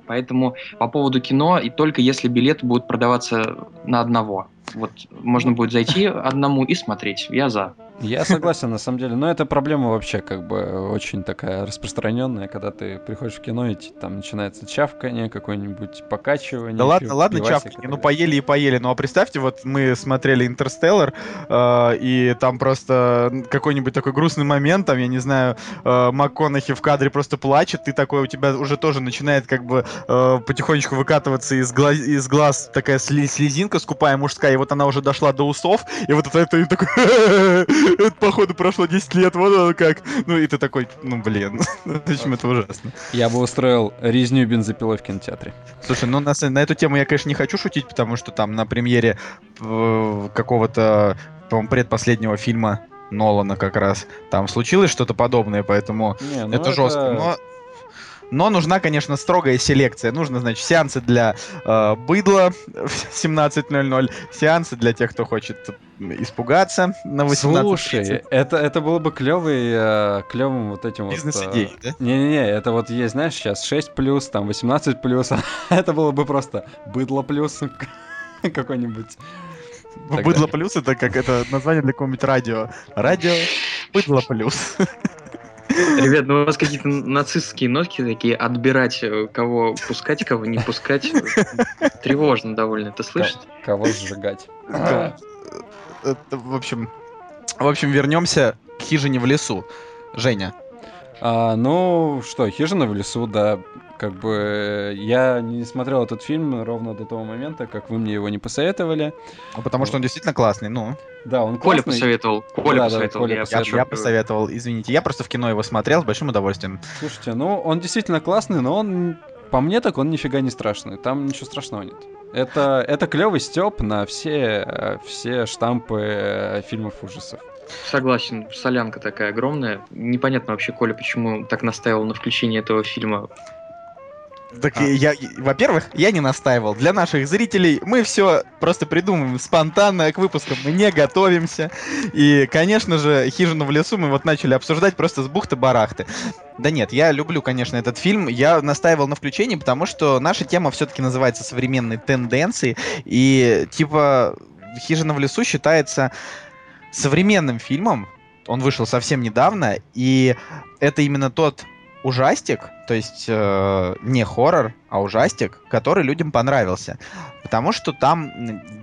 Speaker 4: Поэтому по поводу кино, и только если билеты будут продаваться на одного. Вот можно будет зайти одному и смотреть. Я за.
Speaker 2: Я согласен, на самом деле. Но это проблема вообще как бы очень такая распространенная, когда ты приходишь в кино, и там начинается чавканье, какое-нибудь покачивание.
Speaker 1: Да ладно, ладно, чавканье, ну поели и поели. Ну а представьте, вот мы смотрели «Интерстеллар», э, и там просто какой-нибудь такой грустный момент, там, я не знаю, э, МакКонахи в кадре просто плачет, ты такой, у тебя уже тоже начинает как бы э, потихонечку выкатываться из, глаз, из глаз такая слезинка скупая мужская, и вот она уже дошла до усов, и вот это, это и такой, это походу прошло 10 лет, вот оно как. Ну и ты такой, ну блин, зачем это ужасно.
Speaker 2: Я бы устроил резню бензопилой в кинотеатре.
Speaker 1: Слушай, ну на, на эту тему я, конечно, не хочу шутить, потому что там на премьере э, какого-то, по-моему, предпоследнего фильма Нолана как раз там случилось что-то подобное, поэтому
Speaker 2: Не, ну
Speaker 1: это, жестко. Но, но нужна, конечно, строгая селекция. Нужно, значит, сеансы для э, быдла в 17.00, сеансы для тех, кто хочет испугаться на 18.30.
Speaker 2: Слушай, это, это было бы клевый, э, клевым вот этим вот...
Speaker 1: Бизнес-идеи,
Speaker 2: э,
Speaker 1: да?
Speaker 2: Не-не-не, это вот есть, знаешь, сейчас 6 плюс, там 18 плюс, это было бы просто быдло плюс какой-нибудь.
Speaker 1: Быдло плюс это как это название для какого-нибудь радио. Радио Быдло плюс.
Speaker 4: Ребят, ну у вас какие-то нацистские нотки такие, отбирать, э, кого пускать, кого не пускать. Тревожно довольно, ты слышишь?
Speaker 2: Кого сжигать.
Speaker 1: Это, В общем, в общем, вернемся к хижине в лесу. Женя,
Speaker 2: А, ну что, хижина в лесу, да. Как бы я не смотрел этот фильм ровно до того момента, как вы мне его не посоветовали.
Speaker 1: ну, потому что он действительно классный. Ну,
Speaker 2: Да, он
Speaker 4: Коля
Speaker 2: классный.
Speaker 4: посоветовал. Коля
Speaker 2: Да, да,
Speaker 4: посоветовал.
Speaker 2: Коля
Speaker 4: я
Speaker 1: я,
Speaker 2: посоветовал.
Speaker 1: я
Speaker 4: подчеркиваю.
Speaker 1: посоветовал, извините, я просто в кино его смотрел с большим удовольствием.
Speaker 2: Слушайте, ну он действительно классный, но он, по мне так, он нифига не страшный. Там ничего страшного нет. Это, это клевый степ на все, э, все штампы э, фильмов ужасов.
Speaker 4: Согласен, солянка такая огромная. Непонятно вообще, Коля, почему так настаивал на включении этого фильма.
Speaker 1: Так
Speaker 2: А.
Speaker 1: я, во-первых, я не настаивал. Для наших зрителей мы все просто придумываем спонтанно, к выпускам мы не готовимся. И, конечно же, «Хижину в лесу» мы вот начали обсуждать просто с бухты-барахты. Да нет, я люблю, конечно, этот фильм. Я настаивал на включении, потому что наша тема все-таки называется «Современные тенденции». И, типа, «Хижина в лесу» считается современным фильмом. Он вышел совсем недавно, и это именно тот ужастик, то есть э, не хоррор, а ужастик, который людям понравился. Потому что там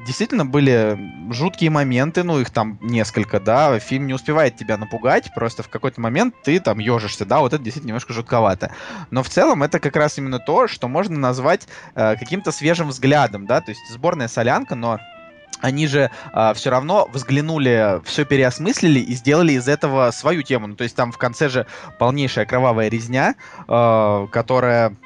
Speaker 1: действительно были жуткие моменты, ну их там несколько, да, фильм не успевает тебя напугать, просто в какой-то момент ты там ежишься, да, вот это действительно немножко жутковато. Но в целом это как раз именно то, что можно назвать э, каким-то свежим взглядом, да, то есть сборная солянка, но они же все равно взглянули, все переосмыслили и сделали из этого свою тему. Ну, то есть там в конце же полнейшая кровавая резня, э, которая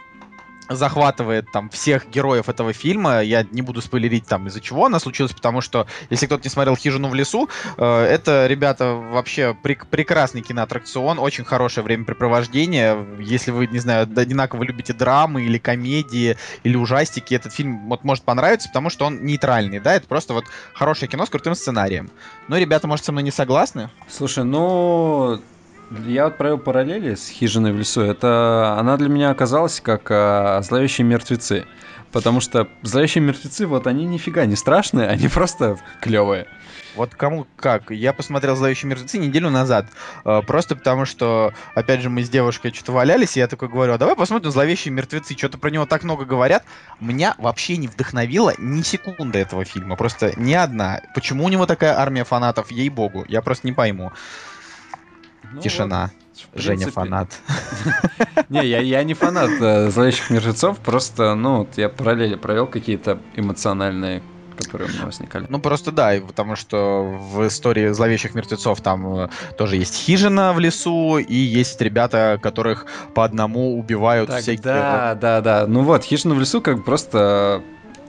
Speaker 1: захватывает там всех героев этого фильма. Я не буду спойлерить там из-за чего она случилась, потому что если кто-то не смотрел «Хижину в лесу», э, это, ребята, вообще прек- прекрасный киноаттракцион, очень хорошее времяпрепровождение. Если вы, не знаю, одинаково любите драмы или комедии, или ужастики, этот фильм вот может понравиться, потому что он нейтральный, да, это просто вот хорошее кино с крутым сценарием. Ну, ребята, может, со мной не согласны?
Speaker 2: Слушай, ну я вот провел параллели с хижиной в лесу. Это она для меня оказалась как а, зловещие мертвецы. Потому что зловещие мертвецы, вот они нифига не страшные, они просто клевые.
Speaker 1: Вот кому как. Я посмотрел «Зловещие мертвецы» неделю назад. э, просто потому что, опять же, мы с девушкой что-то валялись, и я такой говорю, а давай посмотрим «Зловещие мертвецы». Что-то про него так много говорят. Меня вообще не вдохновила ни секунды этого фильма. Просто ни одна. Почему у него такая армия фанатов? Ей-богу. Я просто не пойму.
Speaker 2: Ну
Speaker 1: Тишина.
Speaker 2: вот,
Speaker 1: Женя
Speaker 2: принципе.
Speaker 1: фанат.
Speaker 2: Не, я, я не фанат э, зловещих мертвецов, просто, ну, вот я параллели провел какие-то эмоциональные которые у меня возникали.
Speaker 1: Ну, просто да, потому что в истории зловещих мертвецов там э, тоже есть хижина в лесу, и есть ребята, которых по одному убивают
Speaker 2: Так,
Speaker 1: всякие...
Speaker 2: да, да, да. Ну вот, «Хижина в лесу» как просто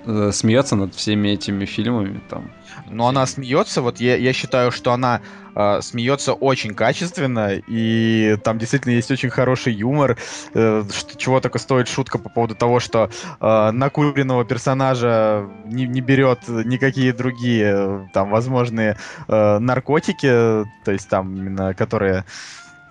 Speaker 2: э, смеется над всеми этими фильмами там.
Speaker 1: Но она смеется, вот я, я считаю, что она э, смеется очень качественно, и там действительно есть очень хороший юмор, э, что, чего только стоит шутка по поводу того, что э, накуренного персонажа не, не берет никакие другие э, там возможные э, наркотики, то есть там именно которые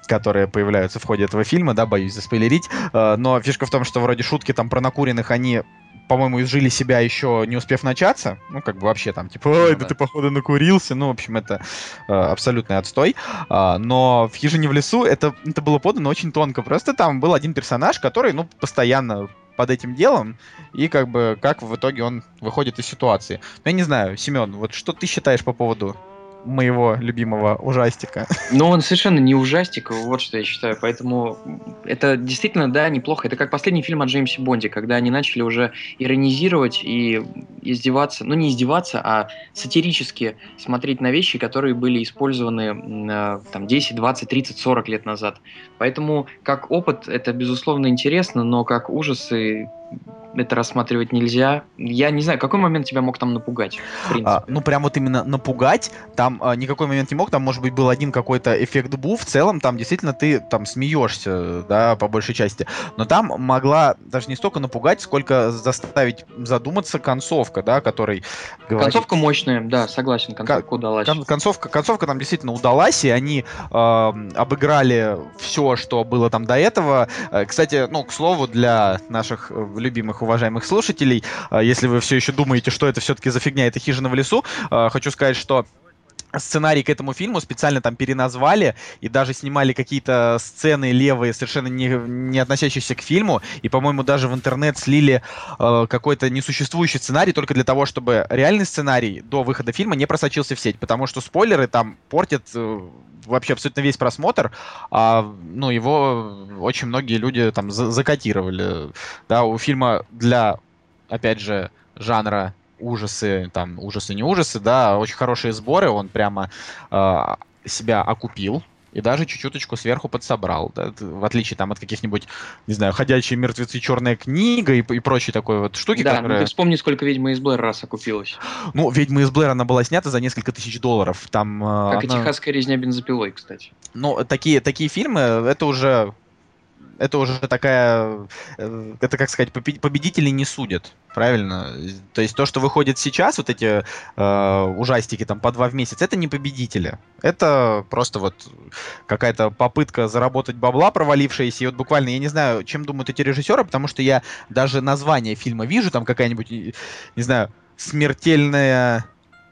Speaker 1: которые появляются в ходе этого фильма, да, боюсь заспойлерить, э, но фишка в том, что вроде шутки там про накуренных, они по-моему, изжили себя еще не успев начаться. Ну, как бы вообще там, типа, ой, да
Speaker 2: да.
Speaker 1: ты, походу, накурился. Ну, в общем, это э, абсолютный отстой. А, но в «Хижине в лесу» это, это было подано очень тонко. Просто там был один персонаж, который, ну, постоянно под этим делом, и как бы как в итоге он выходит из ситуации. Ну, я не знаю, Семен, вот что ты считаешь по поводу моего любимого ужастика?
Speaker 4: Но он совершенно не ужастик, вот что я считаю. Поэтому это действительно, да, неплохо. Это как последний фильм о Джеймсе Бонде, когда они начали уже иронизировать и издеваться, ну не издеваться, а сатирически смотреть на вещи, которые были использованы э, там 10, 20, 30, 40 лет назад. Поэтому как опыт это безусловно интересно, но как ужасы это рассматривать нельзя. Я не знаю, какой момент тебя мог там напугать, в принципе.
Speaker 1: А, ну, прям вот именно напугать, там а, никакой момент не мог, там, может быть, был один какой-то эффект бу, в целом, там действительно ты там смеешься, да, по большей части. Но там могла даже не столько напугать, сколько заставить задуматься концовка, да, который говорит...
Speaker 4: Концовка мощная, да, согласен, концовка удалась.
Speaker 1: Кон- концовка, концовка там действительно удалась, и они э, обыграли все, что было там до этого. Э, Кстати, ну, к слову, для наших э, любимых, уважаемых слушателей, э, если вы все еще думаете, что это все-таки за фигня, это хижина в лесу, э, хочу сказать, что сценарий к этому фильму специально там переназвали и даже снимали какие-то сцены левые, совершенно не, не относящиеся к фильму, и, по-моему, даже в интернет слили э, какой-то несуществующий сценарий только для того, чтобы реальный сценарий до выхода фильма не просочился в сеть, потому что спойлеры там портят э, вообще абсолютно весь просмотр, а, ну, его очень многие люди там за- закодировали. Да, у фильма для, опять же, жанра ужасы, там, ужасы, не ужасы, да, очень хорошие сборы, он прямо э, себя окупил и даже чуть-чуточку сверху подсобрал, да, в отличие там от каких-нибудь, не знаю, «Ходячие мертвецы», «Черная книга» и, и прочей такой вот штуки,
Speaker 4: да, ну
Speaker 1: которые...
Speaker 4: ты вспомни, сколько «Ведьма из Блэр» раз окупилась.
Speaker 1: Ну, «Ведьма из Блэр», она была снята за несколько тысяч долларов, там... э,
Speaker 4: Как и
Speaker 1: она-
Speaker 4: «Техасская резня бензопилой», кстати.
Speaker 1: Ну, такие, такие фильмы, это уже это уже такая, э, это как сказать, побе- победителей не судят, правильно? То есть то, что выходит сейчас, вот эти э, ужастики там по два в месяц, это не победители, это просто вот какая-то попытка заработать бабла провалившаяся, и вот буквально, я не знаю, чем думают эти режиссеры, потому что я даже название фильма вижу, там какая-нибудь, не знаю, смертельная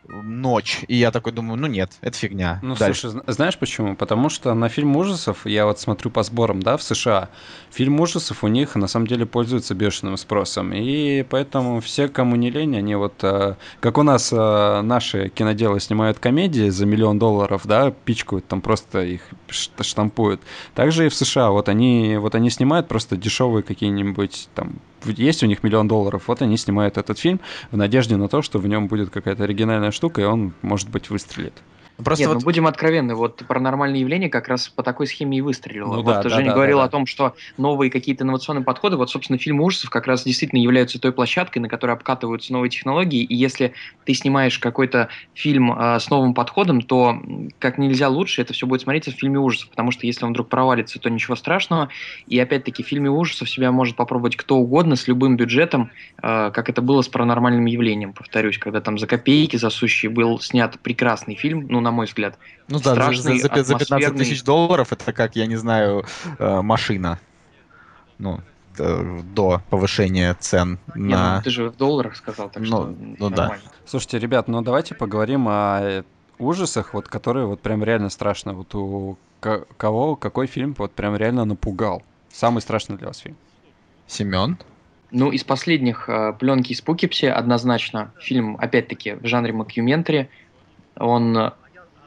Speaker 1: ночь, и я такой думаю, ну нет, это фигня.
Speaker 2: Ну,
Speaker 1: Дальше.
Speaker 2: слушай, зна- знаешь почему? Потому что на фильм ужасов, я вот смотрю по сборам, да, в США, фильм ужасов у них на самом деле пользуется бешеным спросом. И поэтому все, кому не лень, они вот, э, как у нас э, наши киноделы снимают комедии за миллион долларов, да, пичкают, там просто их штампуют. Также и в США, вот они, вот они снимают просто дешевые какие-нибудь там есть у них миллион долларов, вот они снимают этот фильм в надежде на то, что в нем будет какая-то оригинальная штука, и он, может быть, выстрелит.
Speaker 1: Просто
Speaker 4: Нет,
Speaker 1: вот
Speaker 4: ну будем откровенны, вот паранормальное явление как раз по такой схеме и выстрелило.
Speaker 2: Ну
Speaker 4: вот
Speaker 2: да, да,
Speaker 4: Женя
Speaker 2: да,
Speaker 4: говорил
Speaker 2: да,
Speaker 4: о том, что новые какие-то инновационные подходы, вот, собственно, фильмы ужасов как раз действительно являются той площадкой, на которой обкатываются новые технологии, и если ты снимаешь какой-то фильм э, с новым подходом, то как нельзя лучше это все будет смотреться в фильме ужасов, потому что если он вдруг провалится, то ничего страшного, и опять-таки в фильме ужасов себя может попробовать кто угодно с любым бюджетом, э, как это было с паранормальным явлением, повторюсь, когда там за копейки засущие был снят прекрасный фильм, ну, на мой взгляд,
Speaker 1: Ну да, за,
Speaker 4: страшный,
Speaker 1: за, за за 15
Speaker 4: атмосферный.
Speaker 1: тысяч долларов это как, я не знаю, э, машина. Ну, э, до повышения цен
Speaker 4: Не,
Speaker 1: на...
Speaker 4: ну, ты же в долларах сказал, так
Speaker 1: Ну,
Speaker 4: что
Speaker 1: ну да.
Speaker 4: нормально.
Speaker 2: Слушайте, ребят, ну давайте поговорим о э, ужасах, вот которые вот прям реально страшно. Вот у ко- кого какой фильм вот прям реально напугал? Самый страшный для вас фильм?
Speaker 1: Семен?
Speaker 4: Ну, из последних э, пленки из Пукипси однозначно фильм, опять-таки, в жанре макюментари. Он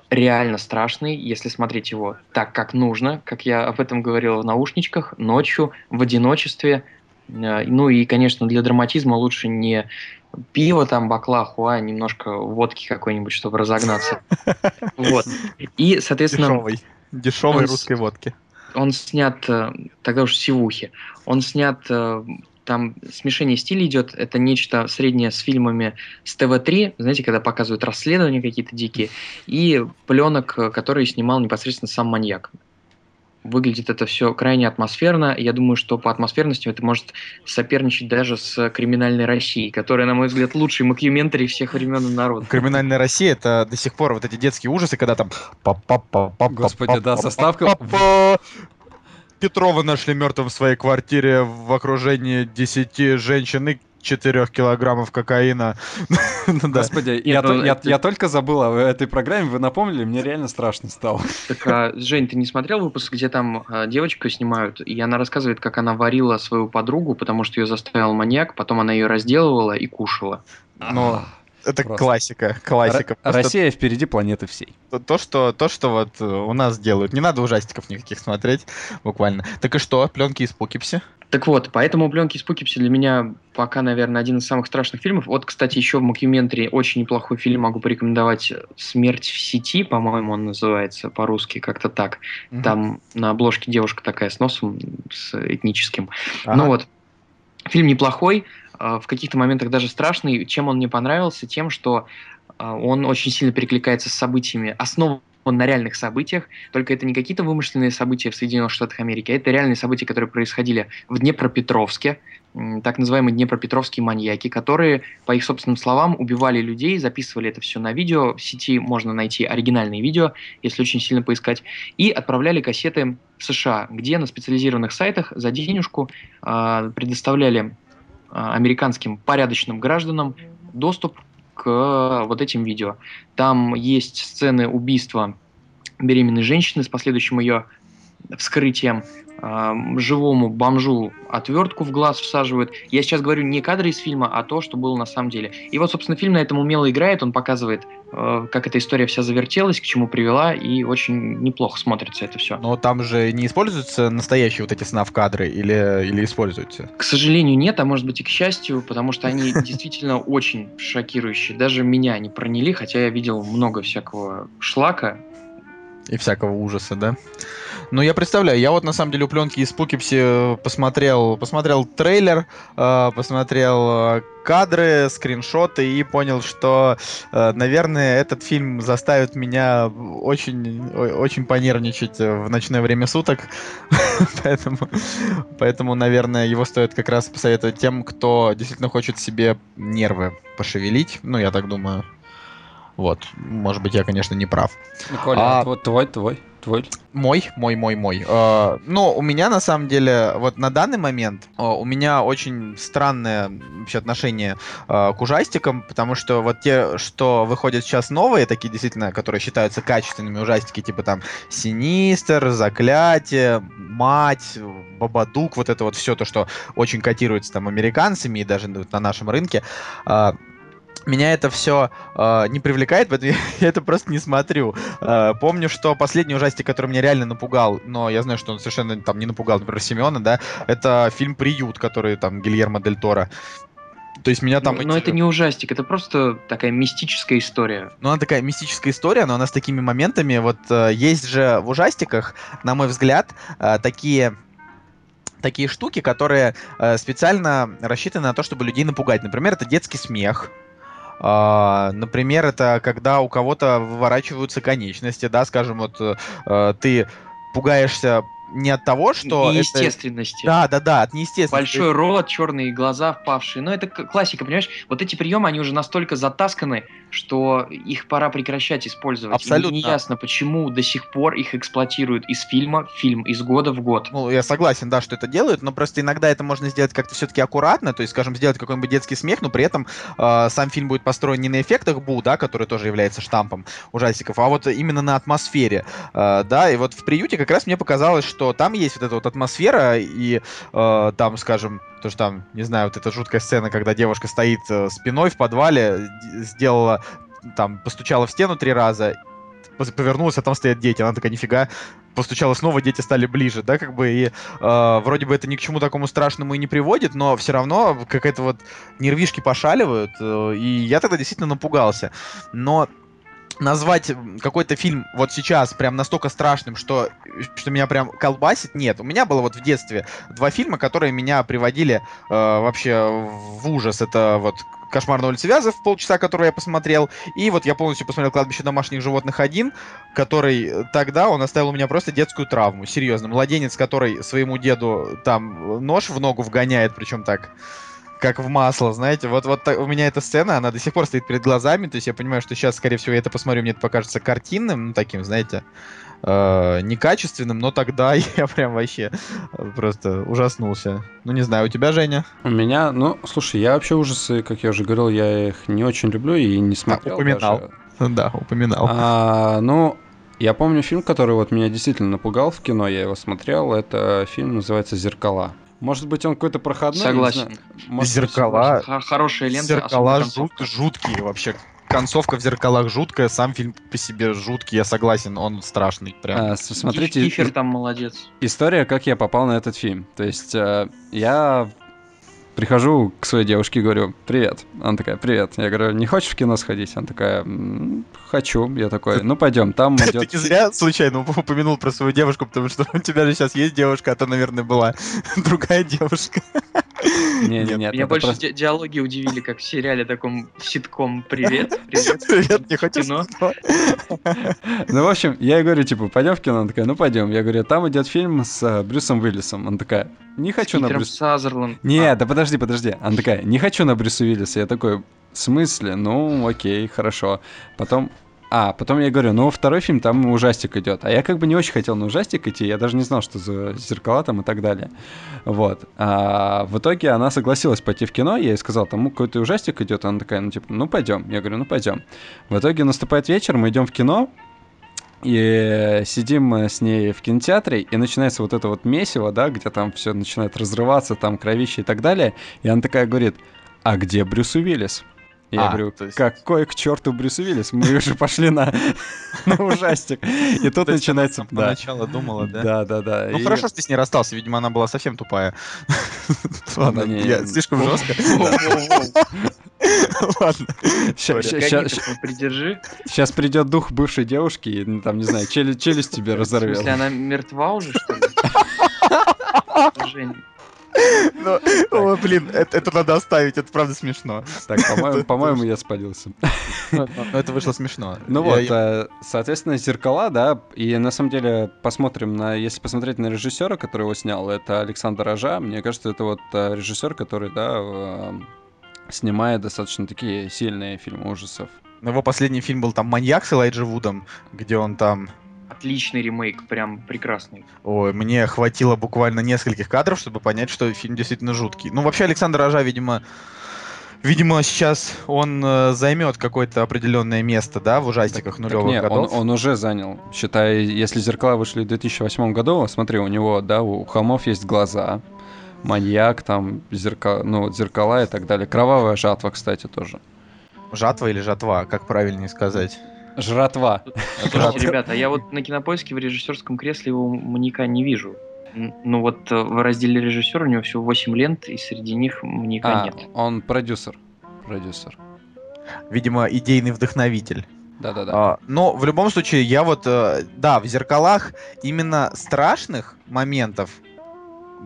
Speaker 4: реально страшный, если смотреть его так, как нужно, как я об этом говорил в наушничках, ночью, в одиночестве. Э, Ну и, конечно, для драматизма лучше не пиво там, баклаху, а немножко водки какой-нибудь, чтобы разогнаться. Вот. И, соответственно,
Speaker 1: Дешевой. Дешевой русской водки.
Speaker 4: он снят, э, тогда уж сивухи, он снят, э, там смешение стилей идет, это нечто среднее с фильмами с ТВ-3, знаете, когда показывают расследования какие-то дикие, и пленок, которые снимал непосредственно сам маньяк. Выглядит это все крайне атмосферно. Я думаю, что по атмосферности это может соперничать даже с «Криминальной Россией», которая, на мой взгляд, лучший макюментарий всех времен и народов.
Speaker 1: Криминальная Россия это до сих пор вот эти детские ужасы, когда там.
Speaker 2: Господи, да, заставка.
Speaker 1: Петрова нашли мертвым в своей квартире в окружении 10 женщин и 4 килограммов кокаина.
Speaker 2: Господи, я, то- я-
Speaker 4: это-
Speaker 2: я только забыл о этой программе, вы напомнили, мне реально страшно стало.
Speaker 4: Так, а, Жень, ты не смотрел выпуск, где там а, девочку снимают, и она рассказывает, как она варила свою подругу, потому что ее заставил маньяк, потом она ее разделывала и кушала.
Speaker 1: Ну, это
Speaker 2: Просто.
Speaker 1: классика, классика.
Speaker 2: Р-
Speaker 1: Просто
Speaker 2: Россия впереди планеты всей.
Speaker 1: то- то, что, то, что вот у нас делают. Не надо ужастиков никаких смотреть, буквально. Так и что, пленки из Пукипси?
Speaker 4: Так вот, поэтому «Пленки из Пукипси» для меня пока, наверное, один из самых страшных фильмов. Вот, кстати, еще в Мокюментаре очень неплохой фильм могу порекомендовать «Смерть в сети», по-моему, он называется по-русски, как-то так. Там на обложке девушка такая с носом, с этническим.
Speaker 1: Ага.
Speaker 4: Ну вот, фильм неплохой, в каких-то моментах даже страшный. Чем он мне понравился? Тем, что а, он очень сильно перекликается с событиями, основан на реальных событиях, только это не какие-то вымышленные события в Соединенных Штатах Америки, а это реальные события, которые происходили в Днепропетровске, так называемые днепропетровские маньяки, которые, по их собственным словам, убивали людей, записывали это все на видео, в сети можно найти оригинальные видео, если очень сильно поискать, и отправляли кассеты в США, где на специализированных сайтах за денежку а, предоставляли а, американским порядочным гражданам доступ к а, вот этим видео. Там есть сцены убийства беременной женщины с последующим ее вскрытием. А, живому бомжу отвертку в глаз всаживают. Я сейчас говорю не кадры из фильма, а то, что было на самом деле. И вот, собственно, фильм на этом умело играет, он показывает, э, как эта история вся завертелась, к чему привела, и очень неплохо смотрится это все.
Speaker 1: Но там же не используются настоящие вот эти снав-кадры или, или используются?
Speaker 4: К сожалению, нет, а может быть и к счастью, потому что они действительно очень шокирующие. Даже меня не проняли, хотя я видел много всякого шлака.
Speaker 1: И всякого ужаса, да? Ну, я представляю, я вот на самом деле у пленки из Пукипси посмотрел, посмотрел трейлер, э, посмотрел э, кадры, скриншоты и понял, что, э, наверное, этот фильм заставит меня очень, очень понервничать в ночное время суток. поэтому, поэтому, наверное, его стоит как раз посоветовать тем, кто действительно хочет себе нервы пошевелить. Ну, я так думаю. Вот. Может быть, я, конечно, не прав.
Speaker 2: Ну, Коля,
Speaker 1: А-
Speaker 2: вот твой, твой, твой.
Speaker 1: Мой, мой, мой, мой. Э, ну, у меня на самом деле, вот на данный момент, э, у меня очень странное вообще отношение э, к ужастикам, потому что вот те, что выходят сейчас новые, такие действительно, которые считаются качественными ужастики, типа там Синистер, Заклятие, Мать, Бабадук, вот это вот все то, что очень котируется там американцами и даже на нашем рынке. э, меня это все не привлекает, поэтому я это просто не смотрю. Э, помню, что последний ужастик, который меня реально напугал, но я знаю, что он совершенно там не напугал, например, Семена, да, это фильм «Приют», который там Гильермо Дель Торо. То есть меня там...
Speaker 4: но
Speaker 1: эти-
Speaker 4: это не ужастик, это просто такая мистическая история.
Speaker 1: Ну, она такая мистическая история, но она с такими моментами. Вот э, есть же в ужастиках, на мой взгляд, э, такие такие штуки, которые э, специально рассчитаны на то, чтобы людей напугать. Например, это детский смех. А, например, это когда у кого-то выворачиваются конечности, да, скажем, вот э, ты пугаешься не от того, что... это-
Speaker 4: Неестественности.
Speaker 1: Да, да, да, от неестественности.
Speaker 4: Большой рот, черные глаза впавшие. Но это к- классика, понимаешь? Вот эти приемы, они уже настолько затасканы, что их пора прекращать использовать. И
Speaker 1: Абсолютно.
Speaker 4: не ясно, почему до сих пор их эксплуатируют из фильма в фильм, из года в год.
Speaker 1: Ну, я согласен, да, что это делают, но просто иногда это можно сделать как-то все-таки аккуратно, то есть, скажем, сделать какой-нибудь детский смех, но при этом э, сам фильм будет построен не на эффектах Бу, да, который тоже является штампом ужастиков, а вот именно на атмосфере, э, да, и вот в приюте как раз мне показалось, что там есть вот эта вот атмосфера, и э, там, скажем, то, что там, не знаю, вот эта жуткая сцена, когда девушка стоит э, спиной в подвале, сделала, там, постучала в стену три раза, повернулась, а там стоят дети. Она такая, нифига, постучала снова, дети стали ближе, да, как бы, и э, вроде бы это ни к чему такому страшному и не приводит, но все равно какая-то вот нервишки пошаливают, э, и я тогда действительно напугался. Но назвать какой-то фильм вот сейчас прям настолько страшным, что, что меня прям колбасит, нет. У меня было вот в детстве два фильма, которые меня приводили э, вообще в ужас. Это вот «Кошмар на улице Вязов» полчаса, который я посмотрел, и вот я полностью посмотрел «Кладбище домашних животных 1», который тогда, он оставил у меня просто детскую травму, серьезно. Младенец, который своему деду там нож в ногу вгоняет, причем так как в масло, знаете. Вот, вот у меня эта сцена, она до сих пор стоит перед глазами, то есть я понимаю, что сейчас, скорее всего, я это посмотрю, мне это покажется картинным, ну, таким, знаете, э, некачественным, но тогда я прям вообще просто ужаснулся. Ну, не знаю, у тебя, Женя?
Speaker 2: У меня, ну, слушай, я вообще ужасы, как я уже говорил, я их не очень люблю и не смотрел.
Speaker 1: упоминал.
Speaker 2: даже.
Speaker 1: Да, упоминал.
Speaker 2: А, ну, я помню фильм, который вот меня действительно напугал в кино, я его смотрел. Это фильм называется «Зеркала». Может быть, он какой-то проходной?
Speaker 4: Согласен.
Speaker 2: Может
Speaker 1: «Зеркала».
Speaker 4: Хорошая лента.
Speaker 1: Зеркала жут- жуткие вообще. Концовка в зеркалах жуткая, сам фильм по себе жуткий, я согласен, он страшный. Прям.
Speaker 2: а, смотрите,
Speaker 4: Кифер там молодец.
Speaker 2: история, как я попал на этот фильм. То есть э, я прихожу к своей девушке и говорю, привет. Она такая, привет. Я говорю, не хочешь в кино сходить? Она такая, «М, хочу. Я такой, ну пойдем, там
Speaker 1: Ты
Speaker 2: идет...
Speaker 1: не зря случайно уп- упомянул про свою девушку, потому что у тебя же сейчас есть девушка, а то, наверное, была другая девушка.
Speaker 2: Не, не, нет,
Speaker 4: Меня больше
Speaker 2: просто-
Speaker 4: ди- диалоги удивили, как в сериале таком ситком «Привет, привет».
Speaker 1: Привет, не хочешь?
Speaker 4: Кино.
Speaker 2: Ну, в общем, я ей говорю, типа, пойдем в кино? Она такая, ну пойдем. Я говорю, там идет фильм с э, Брюсом Уиллисом. Она такая, не хочу на Брюса...
Speaker 4: Сазерленд.
Speaker 2: Не, да подожди, подожди. Она такая, не хочу на Брюса Уиллиса. Я такой, в смысле? Ну, окей, хорошо. Потом... А, потом я говорю, ну, второй фильм, там ужастик идет. А я как бы не очень хотел на ужастик идти, я даже не знал, что за зеркала там и так далее. Вот. А в итоге она согласилась пойти в кино, я ей сказал, там ну, какой-то ужастик идет, она такая, ну, типа, ну, пойдем. Я говорю, ну, пойдем. В итоге наступает вечер, мы идем в кино, и сидим с ней в кинотеатре, и начинается вот это вот месиво, да, где там все начинает разрываться, там кровище и так далее. И она такая говорит, а где Брюс Уиллис? Я
Speaker 1: А,
Speaker 2: говорю,
Speaker 1: то есть-
Speaker 2: какой к черту Брюс Уиллис? Мы уже пошли на, на ужастик. И тут начинается... Да,
Speaker 1: Поначалу думала, да?
Speaker 2: да, да. да.
Speaker 1: Ну
Speaker 2: И-
Speaker 1: хорошо, что ты с ней расстался, видимо, она была совсем тупая. Ладно,
Speaker 2: не,
Speaker 1: я слишком жестко. Ладно.
Speaker 4: Придержи.
Speaker 2: Сейчас придет дух бывшей девушки и, ну, там, не знаю, челю- челюсть тебе разорвет.
Speaker 4: она мертва уже, что ли?
Speaker 1: Ну, О, блин, это это надо оставить, это правда смешно.
Speaker 2: Так, по-моему, по-моему, я спалился.
Speaker 1: Но это вышло смешно.
Speaker 2: Ну
Speaker 1: Я-
Speaker 2: вот,
Speaker 1: я-
Speaker 2: э, соответственно, зеркала, да, и на самом деле посмотрим на, если посмотреть на режиссера, который его снял, это Александр Рожа. Мне кажется, это вот э, режиссер, который, да, э, снимает достаточно такие сильные фильмы ужасов.
Speaker 1: Его последний фильм был там «Маньяк» с Элайджа Вудом, где он там...
Speaker 4: отличный ремейк, прям прекрасный.
Speaker 1: Ой, мне хватило буквально нескольких кадров, чтобы понять, что фильм действительно жуткий. Ну, вообще, Александр Рожа, видимо, видимо, сейчас он э, займет какое-то определенное место, да, в ужастиках
Speaker 2: Так
Speaker 1: нулевых
Speaker 2: не, он,
Speaker 1: годов.
Speaker 2: он уже занял. Считай, если зеркала вышли в 2008 году, смотри, у него, да, у холмов есть глаза, маньяк, там, зеркала, ну, вот зеркала и так далее. Кровавая жатва, кстати, тоже.
Speaker 1: Жатва или жатва, как правильнее сказать?
Speaker 2: Жратва.
Speaker 4: Слушайте, ребята, я вот на кинопоиске в режиссерском кресле его маньяка не вижу. Ну вот э, в разделе режиссер у него всего 8 лент, и среди них маньяка
Speaker 2: А,
Speaker 4: нет.
Speaker 2: он продюсер. Продюсер.
Speaker 1: Видимо, идейный вдохновитель.
Speaker 2: Да-да-да.
Speaker 1: А, но в любом случае, я вот, э, да, в зеркалах именно страшных моментов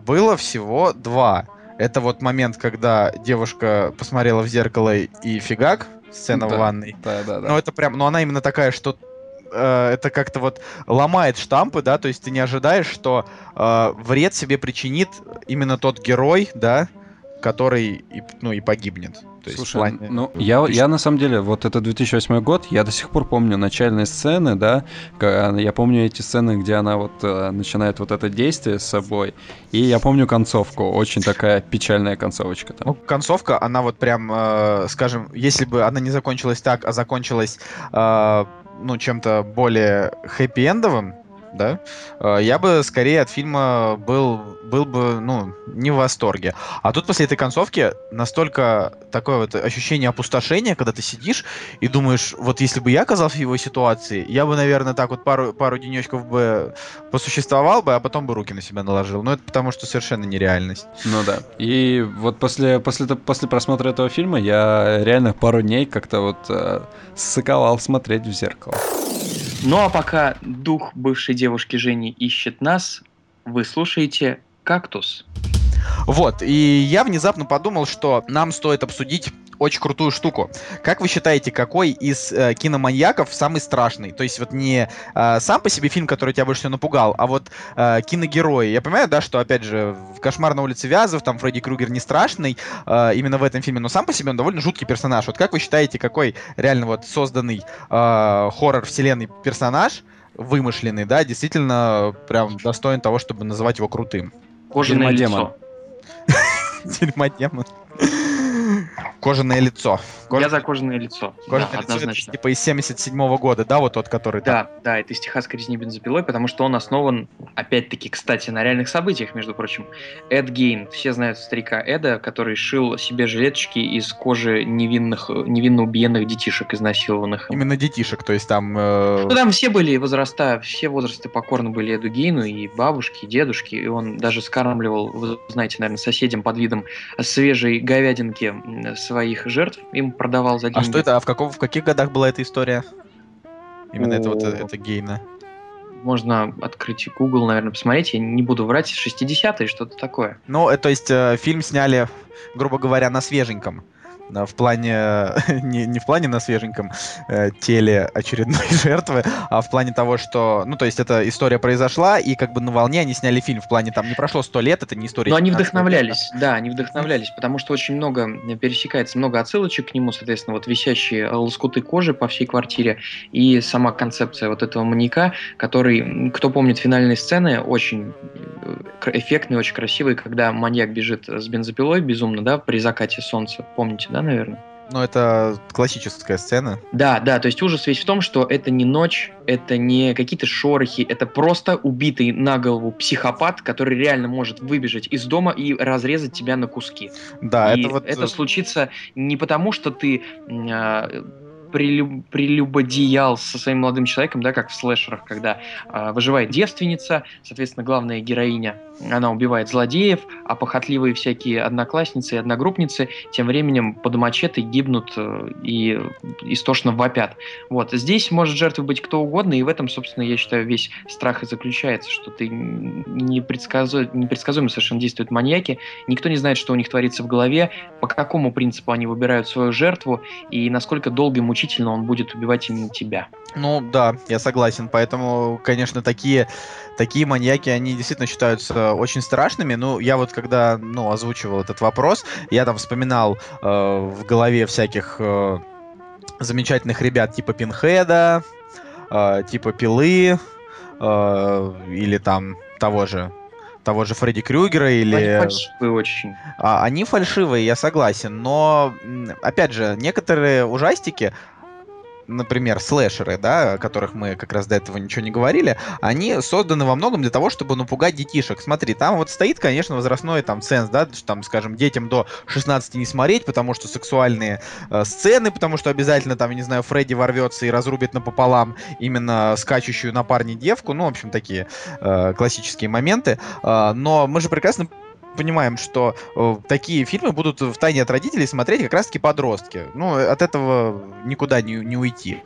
Speaker 1: было всего два. Это вот момент, когда девушка посмотрела в зеркало и фигак, сцена
Speaker 2: Да.
Speaker 1: в ванной.
Speaker 2: Да-да-да.
Speaker 1: Но это прям, но она именно такая, что э, это как-то вот ломает штампы, да, то есть ты не ожидаешь, что э, вред себе причинит именно тот герой, да, который, и, ну, и погибнет. То есть
Speaker 2: Слушай,
Speaker 1: плане-
Speaker 2: ну, я, я на самом деле, вот это 2008 год, я до сих пор помню начальные сцены, да, я помню эти сцены, где она вот э, начинает вот это действие с собой, и я помню концовку, очень такая печальная концовочка там.
Speaker 1: Ну, концовка, она вот прям, э, скажем, если бы она не закончилась так, а закончилась, э, ну, чем-то более хэппи-эндовым, да, э, я бы скорее от фильма был, был бы, ну, не в восторге. А тут после этой концовки настолько такое вот ощущение опустошения, когда ты сидишь и думаешь, вот если бы я оказался в его ситуации, я бы, наверное, так вот пару, пару денечков бы посуществовал бы, а потом бы руки на себя наложил. Но это потому, что совершенно нереальность.
Speaker 2: Ну да. И вот после, после, после просмотра этого фильма я реально пару дней как-то вот э, ссыковал смотреть в зеркало.
Speaker 4: Ну а пока дух бывшей девушки Жени ищет нас, вы слушаете «Кактус».
Speaker 1: Вот, и я внезапно подумал, что нам стоит обсудить очень крутую штуку. Как вы считаете, какой из э, киноманьяков самый страшный? То есть вот не э, сам по себе фильм, который тебя больше всего напугал, а вот э, киногерои. Я понимаю, да, что, опять же, в «Кошмар на улице Вязов» там Фредди Крюгер не страшный э, именно в этом фильме, но сам по себе он довольно жуткий персонаж. Вот как вы считаете, какой реально вот созданный э, хоррор-вселенной персонаж, вымышленный, да, действительно прям достоин того, чтобы называть его крутым?
Speaker 4: Кожаное лицо.
Speaker 1: Дерьмодемон. Кожаное лицо.
Speaker 4: Кож... Я за кожаное лицо.
Speaker 1: Кожаное да, лицо однозначно. это типа из 77 -го года, да, вот тот, который
Speaker 4: Да, там... да, это из Техасской резни бензопилой, потому что он основан, опять-таки, кстати, на реальных событиях, между прочим. Эд Гейн, все знают старика Эда, который шил себе жилеточки из кожи невинных, невинно убиенных детишек, изнасилованных.
Speaker 1: Именно детишек, то есть там... Э...
Speaker 4: Ну, там все были возраста, все возрасты покорны были Эду Гейну, и бабушки, и дедушки, и он даже скармливал, вы знаете, наверное, соседям под видом свежей говядинки своих жертв, им продавал за деньги.
Speaker 1: А что это? А в, каком, в каких годах была эта история? Именно О... это вот это гейна.
Speaker 4: Можно открыть Google, наверное, посмотреть. Я не буду врать. 60-е, что-то такое.
Speaker 1: Ну, э, то есть э, фильм сняли, грубо говоря, на свеженьком в плане, не, не в плане на свеженьком э, теле очередной жертвы, а в плане того, что, ну, то есть эта история произошла, и как бы на волне они сняли фильм, в плане там не прошло сто лет, это не история.
Speaker 4: Но они вдохновлялись, лет. да, они вдохновлялись, потому что очень много пересекается, много отсылочек к нему, соответственно, вот висящие лоскуты кожи по всей квартире, и сама концепция вот этого маньяка, который, кто помнит финальные сцены, очень э, эффектный, очень красивый, когда маньяк бежит с бензопилой безумно, да, при закате солнца, помните, да, наверное.
Speaker 1: Ну, это классическая сцена.
Speaker 4: Да, да, то есть ужас весь в том, что это не ночь, это не какие-то шорохи, это просто убитый на голову психопат, который реально может выбежать из дома и разрезать тебя на куски.
Speaker 1: Да,
Speaker 4: и
Speaker 1: это вот...
Speaker 4: Это случится не потому, что ты э, прелюб, прелюбодеял со своим молодым человеком, да, как в слэшерах, когда э, выживает девственница, соответственно, главная героиня, она убивает злодеев, а похотливые всякие одноклассницы и одногруппницы тем временем под мачете гибнут э, и истошно вопят. Вот. Здесь может жертвой быть кто угодно, и в этом, собственно, я считаю, весь страх и заключается, что ты непредсказуемо, непредсказуемо совершенно действуют маньяки, никто не знает, что у них творится в голове, по какому принципу они выбирают свою жертву, и насколько долго и мучительно он будет убивать именно тебя.
Speaker 1: Ну да, я согласен. Поэтому, конечно, такие, такие маньяки, они действительно считаются очень страшными. Ну, я вот когда ну, озвучивал этот вопрос, я там вспоминал э, в голове всяких э, замечательных ребят типа Пинхеда, э, типа Пилы, э, или там того же того же Фредди Крюгера или... Они
Speaker 4: фальшивые очень.
Speaker 1: А, они фальшивые, я согласен, но, опять же, некоторые ужастики, например, слэшеры, да, о которых мы как раз до этого ничего не говорили, они созданы во многом для того, чтобы напугать детишек. Смотри, там вот стоит, конечно, возрастной там ценз, да, что там, скажем, детям до 16 не смотреть, потому что сексуальные э, сцены, потому что обязательно там, я не знаю, Фредди ворвется и разрубит напополам именно скачущую на парне девку, ну, в общем, такие э, классические моменты. Э, но мы же прекрасно понимаем, что э, такие фильмы будут в тайне от родителей смотреть как раз-таки подростки. Ну, от этого никуда не, не уйти.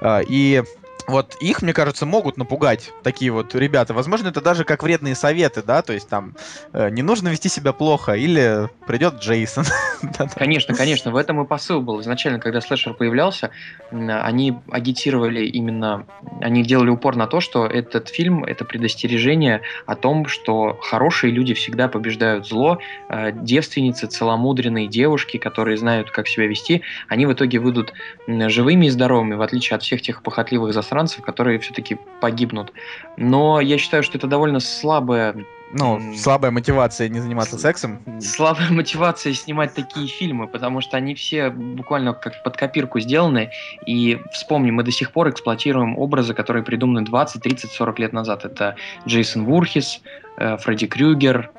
Speaker 1: Э, и вот их, мне кажется, могут напугать такие вот ребята. Возможно, это даже как вредные советы, да, то есть там э, не нужно вести себя плохо, или придет Джейсон.
Speaker 4: Конечно, конечно, в этом и посыл был. Изначально, когда слэшер появлялся, они агитировали именно, они делали упор на то, что этот фильм — это предостережение о том, что хорошие люди всегда побеждают зло, э, девственницы, целомудренные девушки, которые знают, как себя вести, они в итоге выйдут живыми и здоровыми, в отличие от всех тех похотливых засранцев, иностранцев, которые все-таки погибнут. Но я считаю, что это довольно слабое
Speaker 1: Ну, слабая мотивация не заниматься
Speaker 4: С-
Speaker 1: сексом.
Speaker 4: слабая мотивация снимать такие фильмы, потому что они все буквально как под копирку сделаны. И вспомни, мы до сих пор эксплуатируем образы, которые придуманы 20, 30, 40 лет назад. Это Джейсон Вурхис, э, Фредди Крюгер,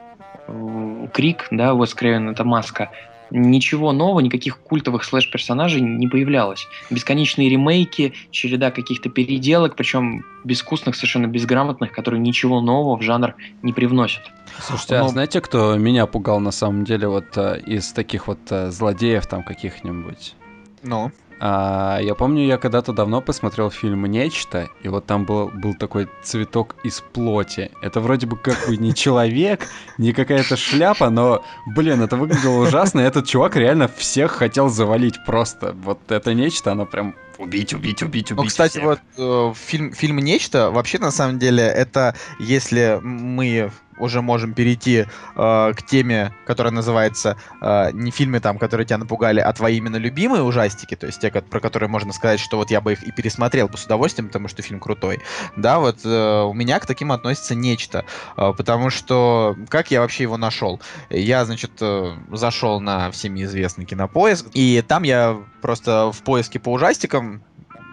Speaker 4: э, Крик, да, Уэс Крейвен, это маска. Ничего нового, никаких культовых слэш-персонажей не появлялось. Бесконечные ремейки, череда каких-то переделок, причем безвкусных, совершенно безграмотных, которые ничего нового в жанр не привносят.
Speaker 2: Слушайте, а
Speaker 1: Ну-
Speaker 2: знаете, кто меня пугал на самом деле вот э, из таких вот э, злодеев там каких-нибудь?
Speaker 1: Ну,
Speaker 2: А, я помню, я когда-то давно посмотрел фильм «Нечто», и вот там был, был такой цветок из плоти. Это вроде бы как бы не человек, не какая-то шляпа, но, блин, это выглядело ужасно, и этот чувак реально всех хотел завалить просто. Вот это «Нечто», оно прям убить, убить, убить, убить
Speaker 1: Ну, кстати,
Speaker 2: всех.
Speaker 1: вот э, фильм, фильм «Нечто», вообще, на самом деле, это если мы уже можем перейти э, к теме, которая называется э, не фильмы там, которые тебя напугали, а твои именно любимые ужастики, то есть те, ко- про которые можно сказать, что вот я бы их и пересмотрел бы с удовольствием, потому что фильм крутой. Да, вот э, у меня к таким относится «Нечто», э, потому что как я вообще его нашел? Я, значит, э, зашел на всеми известный кинопоиск, и там я просто в поиске по ужастикам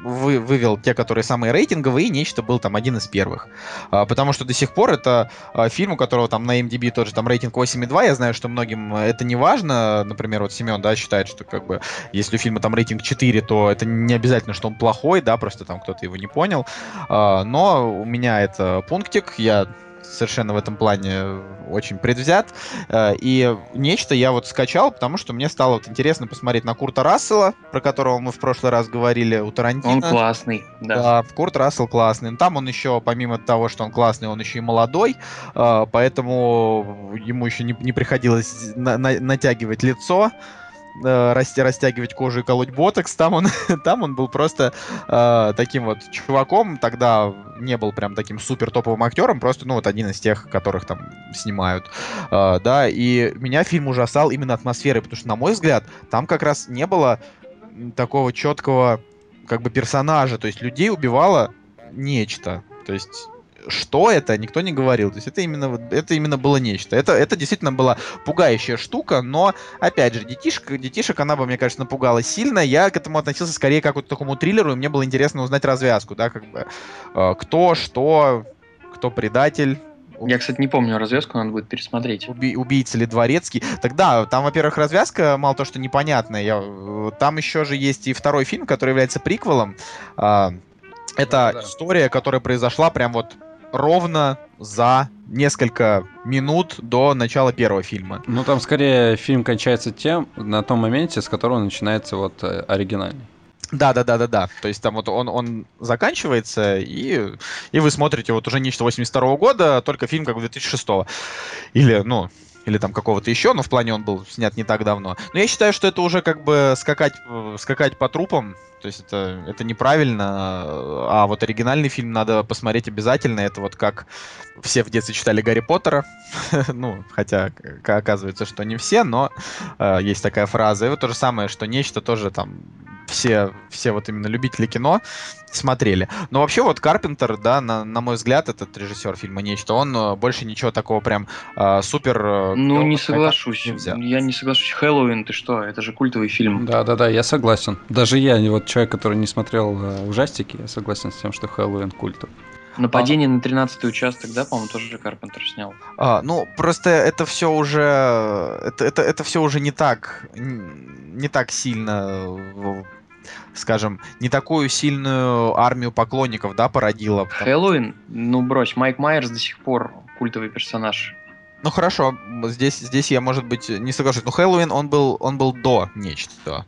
Speaker 1: вы, вывел те, которые самые рейтинговые, и нечто был там один из первых. А, потому что до сих пор это а, фильм, у которого там на MDB тот же там рейтинг 8,2. Я знаю, что многим это не важно. Например, вот Семен, да, считает, что как бы если у фильма там рейтинг 4, то это не обязательно, что он плохой, да, просто там кто-то его не понял. А, но у меня это пунктик, я совершенно в этом плане очень предвзят. Э, И нечто я вот скачал, потому что мне стало вот интересно посмотреть на Курта Рассела, про которого мы в прошлый раз говорили у Тарантино.
Speaker 4: Он классный, да.
Speaker 1: Да, Курт Рассел классный. Там он еще, помимо того, что он классный, он еще и молодой, э, поэтому ему еще не, не приходилось на- на- натягивать лицо, э, растягивать кожу и колоть ботокс. Там он, там он был просто э, таким вот чуваком. Тогда не был прям таким супер топовым актером, просто, ну, вот один из тех, которых там снимают. Э, да, и меня фильм ужасал именно атмосферой, потому что, на мой взгляд, там как раз не было такого четкого как бы персонажа, то есть людей убивало нечто. То есть что это, никто не говорил. То есть это именно, это именно было нечто. Это, это действительно была пугающая штука, но, опять же, детишек, детишек она бы, мне кажется, напугала сильно. Я к этому относился скорее как вот к такому триллеру, и мне было интересно узнать развязку, да, как бы, э, кто, что, кто предатель,
Speaker 4: Я, кстати, не помню развязку, надо будет пересмотреть.
Speaker 1: уби- убийца или дворецкий. Тогда там, во-первых, развязка мало то, что непонятная. Я, э, там еще же есть и второй фильм, который является приквелом. А, это
Speaker 2: Да-да.
Speaker 1: история, которая произошла прям вот ровно за несколько минут до начала первого фильма.
Speaker 2: Ну, там скорее фильм кончается тем, на том моменте, с которого начинается вот э, оригинальный.
Speaker 1: Да, да, да, да, да. То есть там вот он, он заканчивается, и, и вы смотрите вот уже нечто 82 года, только фильм как бы 2006. Или, ну, или там какого-то еще, но в плане он был снят не так давно. Но я считаю, что это уже как бы скакать, э, скакать по трупам, то есть это, это неправильно, а вот оригинальный фильм надо посмотреть обязательно, это вот как все в детстве читали Гарри Поттера, ну, хотя оказывается, что не все, но э, есть такая фраза. И вот то же самое, что нечто тоже там все, все вот именно любители кино смотрели. Но вообще вот Карпентер, да, на, на мой взгляд, этот режиссер фильма «Нечто», он э, больше ничего такого прям э, супер... э,
Speaker 4: Ну, не соглашусь.
Speaker 1: не взял.
Speaker 4: Я не соглашусь. Хэллоуин, ты что? Это же культовый фильм.
Speaker 2: Да-да-да, я согласен. Даже я, вот человек, который не смотрел э, ужастики, я согласен с тем, что Хэллоуин культов.
Speaker 4: Нападение на 13 участок, да, по-моему, тоже же Карпентер снял.
Speaker 1: А, ну, просто это все уже... Это, это, это все уже не так... Не так сильно... Скажем, не такую сильную армию поклонников, да, породило. потому-
Speaker 4: Хэллоуин? Ну, брось, Майк Майерс до сих пор культовый персонаж.
Speaker 1: Ну хорошо, здесь, здесь я, может быть, не соглашусь. Но Хэллоуин, он был, он был до нечто.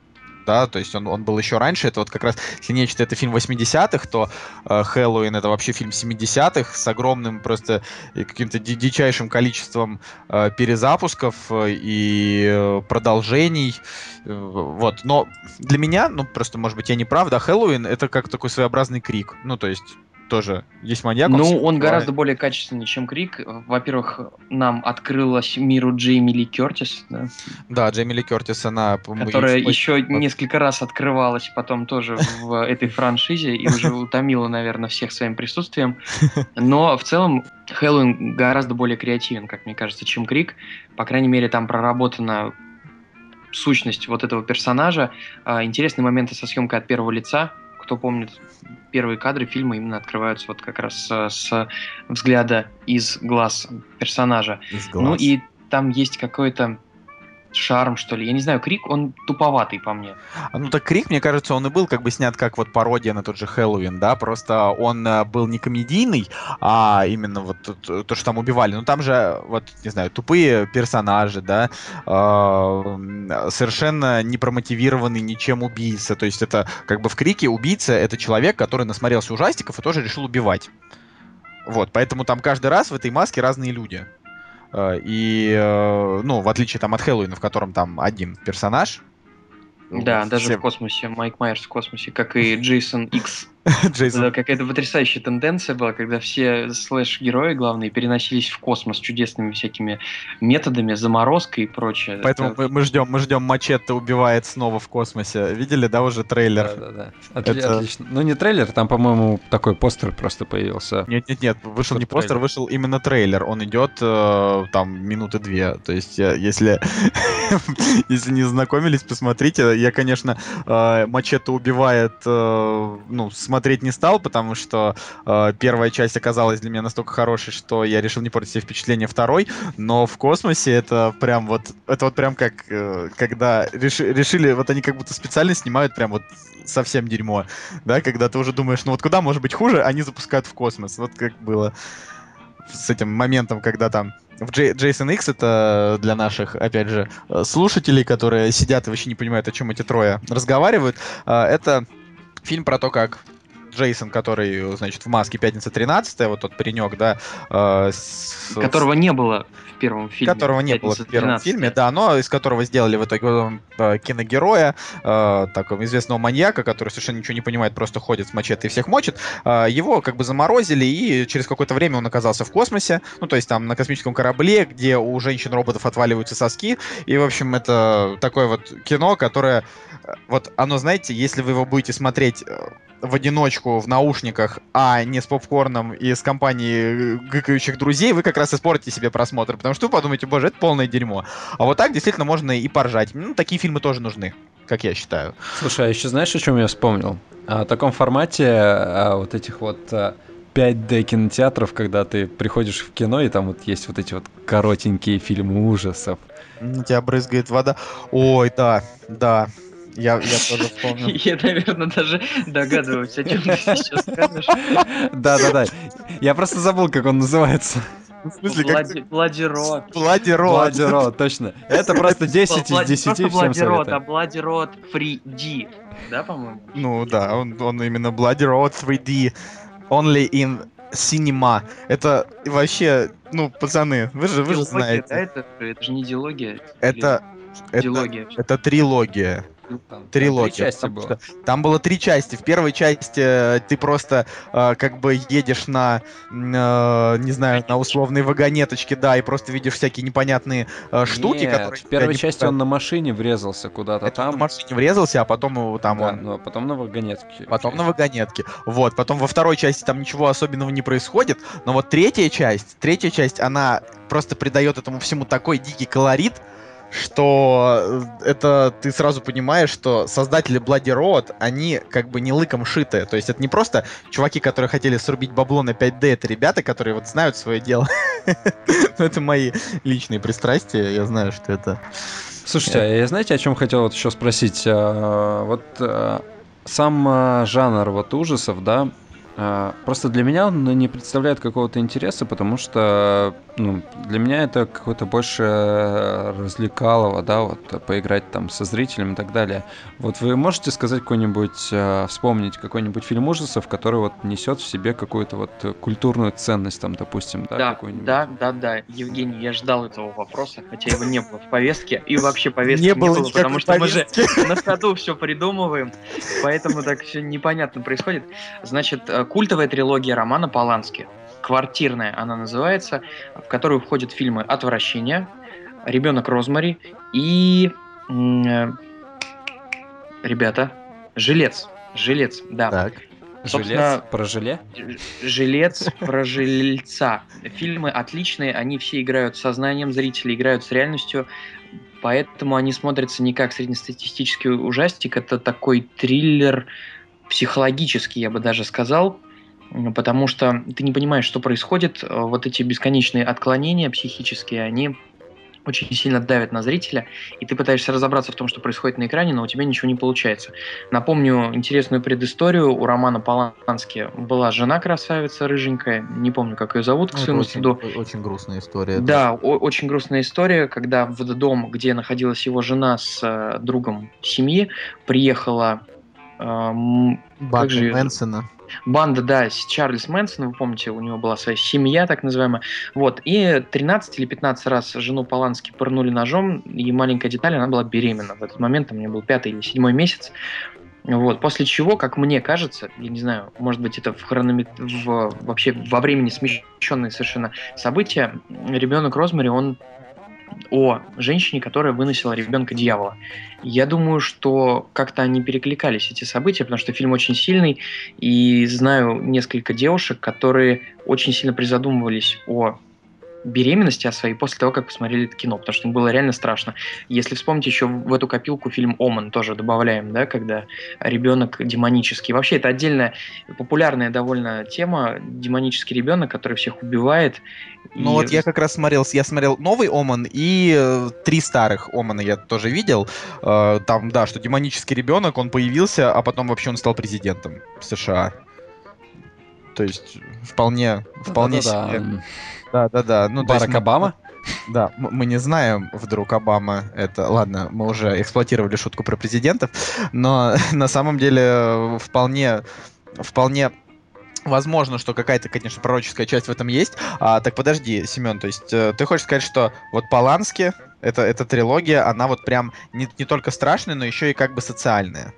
Speaker 1: Да, то есть он, он был еще раньше. Это вот как раз, если нечто это фильм 80-х, то э, Хэллоуин это вообще фильм 70-х с огромным просто э, каким-то ди- дичайшим количеством э, перезапусков э, и э, продолжений. Э, Вот. Но для меня, ну просто, может быть, я не прав, да, Хэллоуин это как такой своеобразный крик. Ну, то есть тоже есть маньяк.
Speaker 4: Ну, он
Speaker 1: убивает.
Speaker 4: гораздо более качественный, чем Крик. Во-первых, нам открылась миру Джейми Ли Кертис, да,
Speaker 1: Да, Джейми Ли Кертис, она...
Speaker 4: которая
Speaker 1: в-
Speaker 4: еще несколько раз открывалась потом тоже в этой франшизе и уже утомила, наверное, всех своим присутствием. Но в целом Хэллоуин гораздо более креативен, как мне кажется, чем Крик. По крайней мере, там проработана сущность вот этого персонажа. А, Интересные моменты со съемкой от первого лица. Кто помнит, первые кадры фильма именно открываются вот как раз с, с взгляда из глаз персонажа.
Speaker 1: из
Speaker 4: Ну
Speaker 1: глаз.
Speaker 4: и там есть какой-то шарм, что ли. Я не знаю, Крик, он туповатый по мне.
Speaker 1: А, Ну так Крик, мне кажется, он и был как бы снят как вот пародия на тот же Хэллоуин, да, просто он э, был не комедийный, а именно вот то, то, что там убивали. Ну там же, вот, не знаю, тупые персонажи, да, м, совершенно не промотивированный ничем убийца. То есть это как бы в Крике убийца это человек, который насмотрелся ужастиков и тоже решил убивать. Вот, поэтому там каждый раз в этой маске разные люди. Э, И, э, ну, в отличие там от Хэллоуина, в котором там один персонаж.
Speaker 4: Да, даже
Speaker 1: Все-
Speaker 4: в космосе. Майк Майерс в космосе, как и Джейсон Икс.
Speaker 1: Джейсон
Speaker 4: какая-то потрясающая тенденция была, когда все слэш-герои главные переносились в космос чудесными всякими методами, заморозкой и прочее.
Speaker 1: Поэтому
Speaker 4: Это-
Speaker 1: мы, мы ждем, мы ждем Мачете убивает снова в космосе. Видели, да, уже трейлер?
Speaker 2: Да, да, да. Отли-
Speaker 1: Это-
Speaker 2: Отлично. Ну, не трейлер, там, по-моему, такой постер просто появился.
Speaker 1: Нет, нет, нет, вышел
Speaker 2: Только
Speaker 1: не постер,
Speaker 2: трейлер.
Speaker 1: вышел именно трейлер. Он идет э, там минуты две. То есть, э, если, если не знакомились, посмотрите. Я, конечно, э, Мачете убивает, э, ну, смотреть не стал, потому что э, первая часть оказалась для меня настолько хорошей, что я решил не портить себе впечатление второй. Но в космосе это прям вот, это вот прям как, э, когда реши- решили, вот они как будто специально снимают прям вот совсем дерьмо, да, когда ты уже думаешь, ну вот куда может быть хуже, они запускают в космос. Вот как было с этим моментом, когда там в Джей- Джейсон Икс это для наших, опять же, э, слушателей, которые сидят и вообще не понимают, о чем эти трое разговаривают. э, Это фильм про то, как Джейсон, который, значит, в маске пятница 13 вот тот паренек, да, э, с-
Speaker 4: Которого не было в первом фильме.
Speaker 1: которого не было в
Speaker 4: «Пятница
Speaker 1: первом
Speaker 4: 13».
Speaker 1: фильме, да, но из которого сделали в итоге э, киногероя, э, такого известного маньяка, который совершенно ничего не понимает, просто ходит с мачете и всех мочит. Э, его как бы заморозили, и через какое-то время он оказался в космосе, ну, то есть там на космическом корабле, где у женщин-роботов отваливаются соски, и, в общем, это такое вот кино, которое, э, вот оно, знаете, если вы его будете смотреть э, в одиночку, в наушниках, а не с попкорном и с компанией э, гыкающих друзей, вы как раз испортите себе просмотр, потому что вы подумаете, боже, это полное дерьмо. А вот так действительно можно и поржать. Ну, такие фильмы тоже нужны, как я считаю.
Speaker 2: Слушай, а еще знаешь, о чем я вспомнил? О таком формате а, вот этих вот а, 5D кинотеатров, когда ты приходишь в кино, и там вот есть вот эти вот коротенькие фильмы ужасов.
Speaker 1: На тебя брызгает вода. Ой, да, да. Я, я тоже вспомнил.
Speaker 4: Я, наверное, даже догадываюсь, о чем ты сейчас скажешь.
Speaker 2: Да-да-да. Я просто забыл, как он называется.
Speaker 1: В смысле, как
Speaker 4: Блади- Бладирот.
Speaker 1: Влади Рот.
Speaker 2: Bloody Road, точно. Это просто 10 из
Speaker 4: Блади-
Speaker 2: 10
Speaker 4: просто
Speaker 2: всем
Speaker 4: Бладирот, а
Speaker 2: советую.
Speaker 4: Бладирот 3D. Да, по-моему?
Speaker 1: Ну да, он, он именно Bloody Road 3D. Only in cinema. Это вообще, ну, пацаны, вы же, вы же знаете.
Speaker 4: да, это, это же не диалогия.
Speaker 1: Это, это, это трилогия.
Speaker 2: Там
Speaker 1: Трилогия.
Speaker 2: Три части было.
Speaker 1: Там было три части. В первой части э, ты просто э, как бы едешь на, э, не знаю, на условной вагонеточке, да, и просто видишь всякие непонятные э, штуки,
Speaker 2: Нет,
Speaker 1: которые...
Speaker 2: в первой
Speaker 1: не
Speaker 2: части
Speaker 1: пускают.
Speaker 2: он на машине врезался куда-то
Speaker 1: Это
Speaker 2: там.
Speaker 1: на машине врезался, а потом его там
Speaker 2: Да,
Speaker 1: он...
Speaker 2: ну, а потом на вагонетке.
Speaker 1: Потом на вагонетке. Вот, потом во второй части там ничего особенного не происходит, но вот третья часть, третья часть, она просто придает этому всему такой дикий колорит, что э, это ты сразу понимаешь, что создатели Bloody Road, они как бы не лыком шиты. То есть это не просто чуваки, которые хотели срубить бабло на 5D, это ребята, которые вот знают свое дело. Ну, Это мои личные пристрастия, я знаю, что это...
Speaker 2: Слушайте, а я знаете, о чем хотел вот еще спросить? А, Вот а, сам а, жанр вот ужасов, да, просто для меня он не представляет какого-то интереса, потому что ну, для меня это какое-то больше э, развлекалово, да, вот э, поиграть там со зрителем и так далее. Вот вы можете сказать какой-нибудь, э, вспомнить какой-нибудь фильм ужасов, который вот несет в себе какую-то вот культурную ценность, там, допустим, да,
Speaker 4: Да,
Speaker 2: какую-нибудь?
Speaker 4: да, да, да. Евгений, я ждал этого вопроса, хотя его не было в повестке. И вообще повестки
Speaker 1: Не
Speaker 4: не
Speaker 1: было
Speaker 4: потому что мы же на ходу все придумываем, поэтому так все непонятно происходит. Значит, культовая трилогия романа Полански. Квартирная она называется, в которую входят фильмы «Отвращение», «Ребенок Розмари» и... Э, ребята, «Жилец». «Жилец», да.
Speaker 1: Так.
Speaker 2: Жилец про желе?
Speaker 4: Жилец про жильца. Фильмы отличные, они все играют с сознанием зрителя, играют с реальностью, поэтому они смотрятся не как среднестатистический ужастик, это такой триллер психологический, я бы даже сказал, потому что ты не понимаешь, что происходит, вот эти бесконечные отклонения психические, они очень сильно давит на зрителя, и ты пытаешься разобраться в том, что происходит на экране, но у тебя ничего не получается. Напомню интересную предысторию. У Романа Полански была жена красавица, рыженькая, не помню, как ее зовут, к
Speaker 1: Ну,
Speaker 4: своему стыду.
Speaker 1: очень, очень грустная история.
Speaker 4: Да, о- очень грустная история, когда в дом, где находилась его жена с э, другом семьи, приехала как же-
Speaker 1: Мэнсона.
Speaker 4: банда, да, с Чарльз Мэнсон, вы помните, у него была своя семья, так называемая. Вот, и 13 или 15 раз жену Полански пырнули ножом, и маленькая деталь, она была беременна. В этот момент, там, у меня был пятый или седьмой месяц. Вот, после чего, как мне кажется, я не знаю, может быть, это в хрономет... в... вообще во времени смещенные совершенно события, ребенок Розмари, он о женщине, которая выносила ребенка дьявола. Я думаю, что как-то они перекликались, эти события, потому что фильм очень сильный, и знаю несколько девушек, которые очень сильно призадумывались о беременности о своей после того, как посмотрели это кино, потому что им было реально страшно. Если вспомнить еще в эту копилку фильм «Оман» тоже добавляем, да, когда ребенок демонический. Вообще это отдельная популярная довольно тема, демонический ребенок, который всех убивает.
Speaker 1: Ну
Speaker 4: И-
Speaker 1: вот я как раз смотрел, я смотрел новый Оман и э, три старых Омана я тоже видел. Э, там, да, что демонический ребенок, он появился, а потом вообще он стал президентом США. То есть вполне, вполне
Speaker 2: Да-да-да.
Speaker 1: себе. Да, да, да. Ну, то есть
Speaker 2: Барак
Speaker 1: мы-
Speaker 2: Обама?
Speaker 1: Да, мы не знаем, вдруг Обама это... Ладно, мы уже эксплуатировали шутку про президентов, но на самом деле э, вполне, вполне возможно, что какая-то, конечно, пророческая часть в этом есть. А, так подожди, Семен, то есть э, ты хочешь сказать, что вот Полански, это, эта трилогия, она вот прям не, не только страшная, но еще и как бы социальная.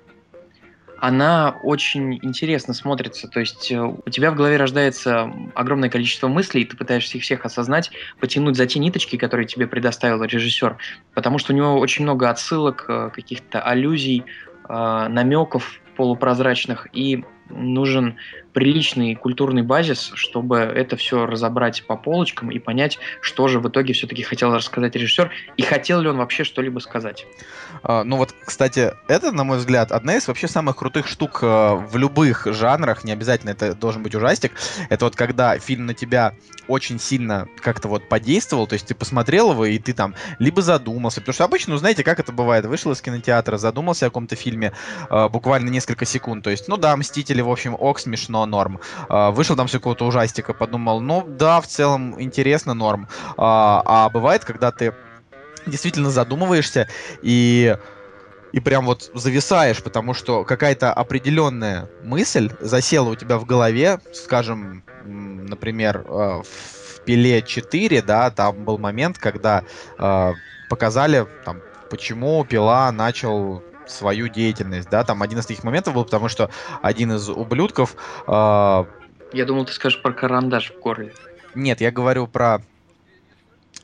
Speaker 4: Она очень интересно смотрится. То есть э, у тебя в голове рождается огромное количество мыслей, и ты пытаешься их всех осознать, потянуть за те ниточки, которые тебе предоставил режиссер. Потому что у него очень много отсылок, э, каких-то аллюзий, э, намеков полупрозрачных, и нужен приличный культурный базис, чтобы это все разобрать по полочкам и понять, что же в итоге все-таки хотел рассказать режиссер, и хотел ли он вообще что-либо сказать.
Speaker 1: А, Ну вот, кстати, это, на мой взгляд, одна из вообще самых крутых штук э, в любых жанрах, не обязательно это должен быть ужастик, это вот когда фильм на тебя очень сильно как-то вот подействовал, то есть ты посмотрел его, и ты там либо задумался, потому что обычно, ну знаете, как это бывает, вышел из кинотеатра, задумался о каком-то фильме э, буквально несколько секунд, то есть, ну да, Мстители, в общем, ок, смешно, норм. А, Вышел там с какого-то ужастика, подумал, ну да, в целом интересно, норм. А а бывает, когда ты действительно задумываешься и и прям вот зависаешь, потому что какая-то определенная мысль засела у тебя в голове, скажем, например, э, в Пиле 4, да, там был момент, когда э, показали, там, почему Пила начал свою деятельность, да, там один из таких моментов был, потому что один из ублюдков, э,
Speaker 4: Я думал, ты скажешь про карандаш в горле.
Speaker 1: нет, я говорю про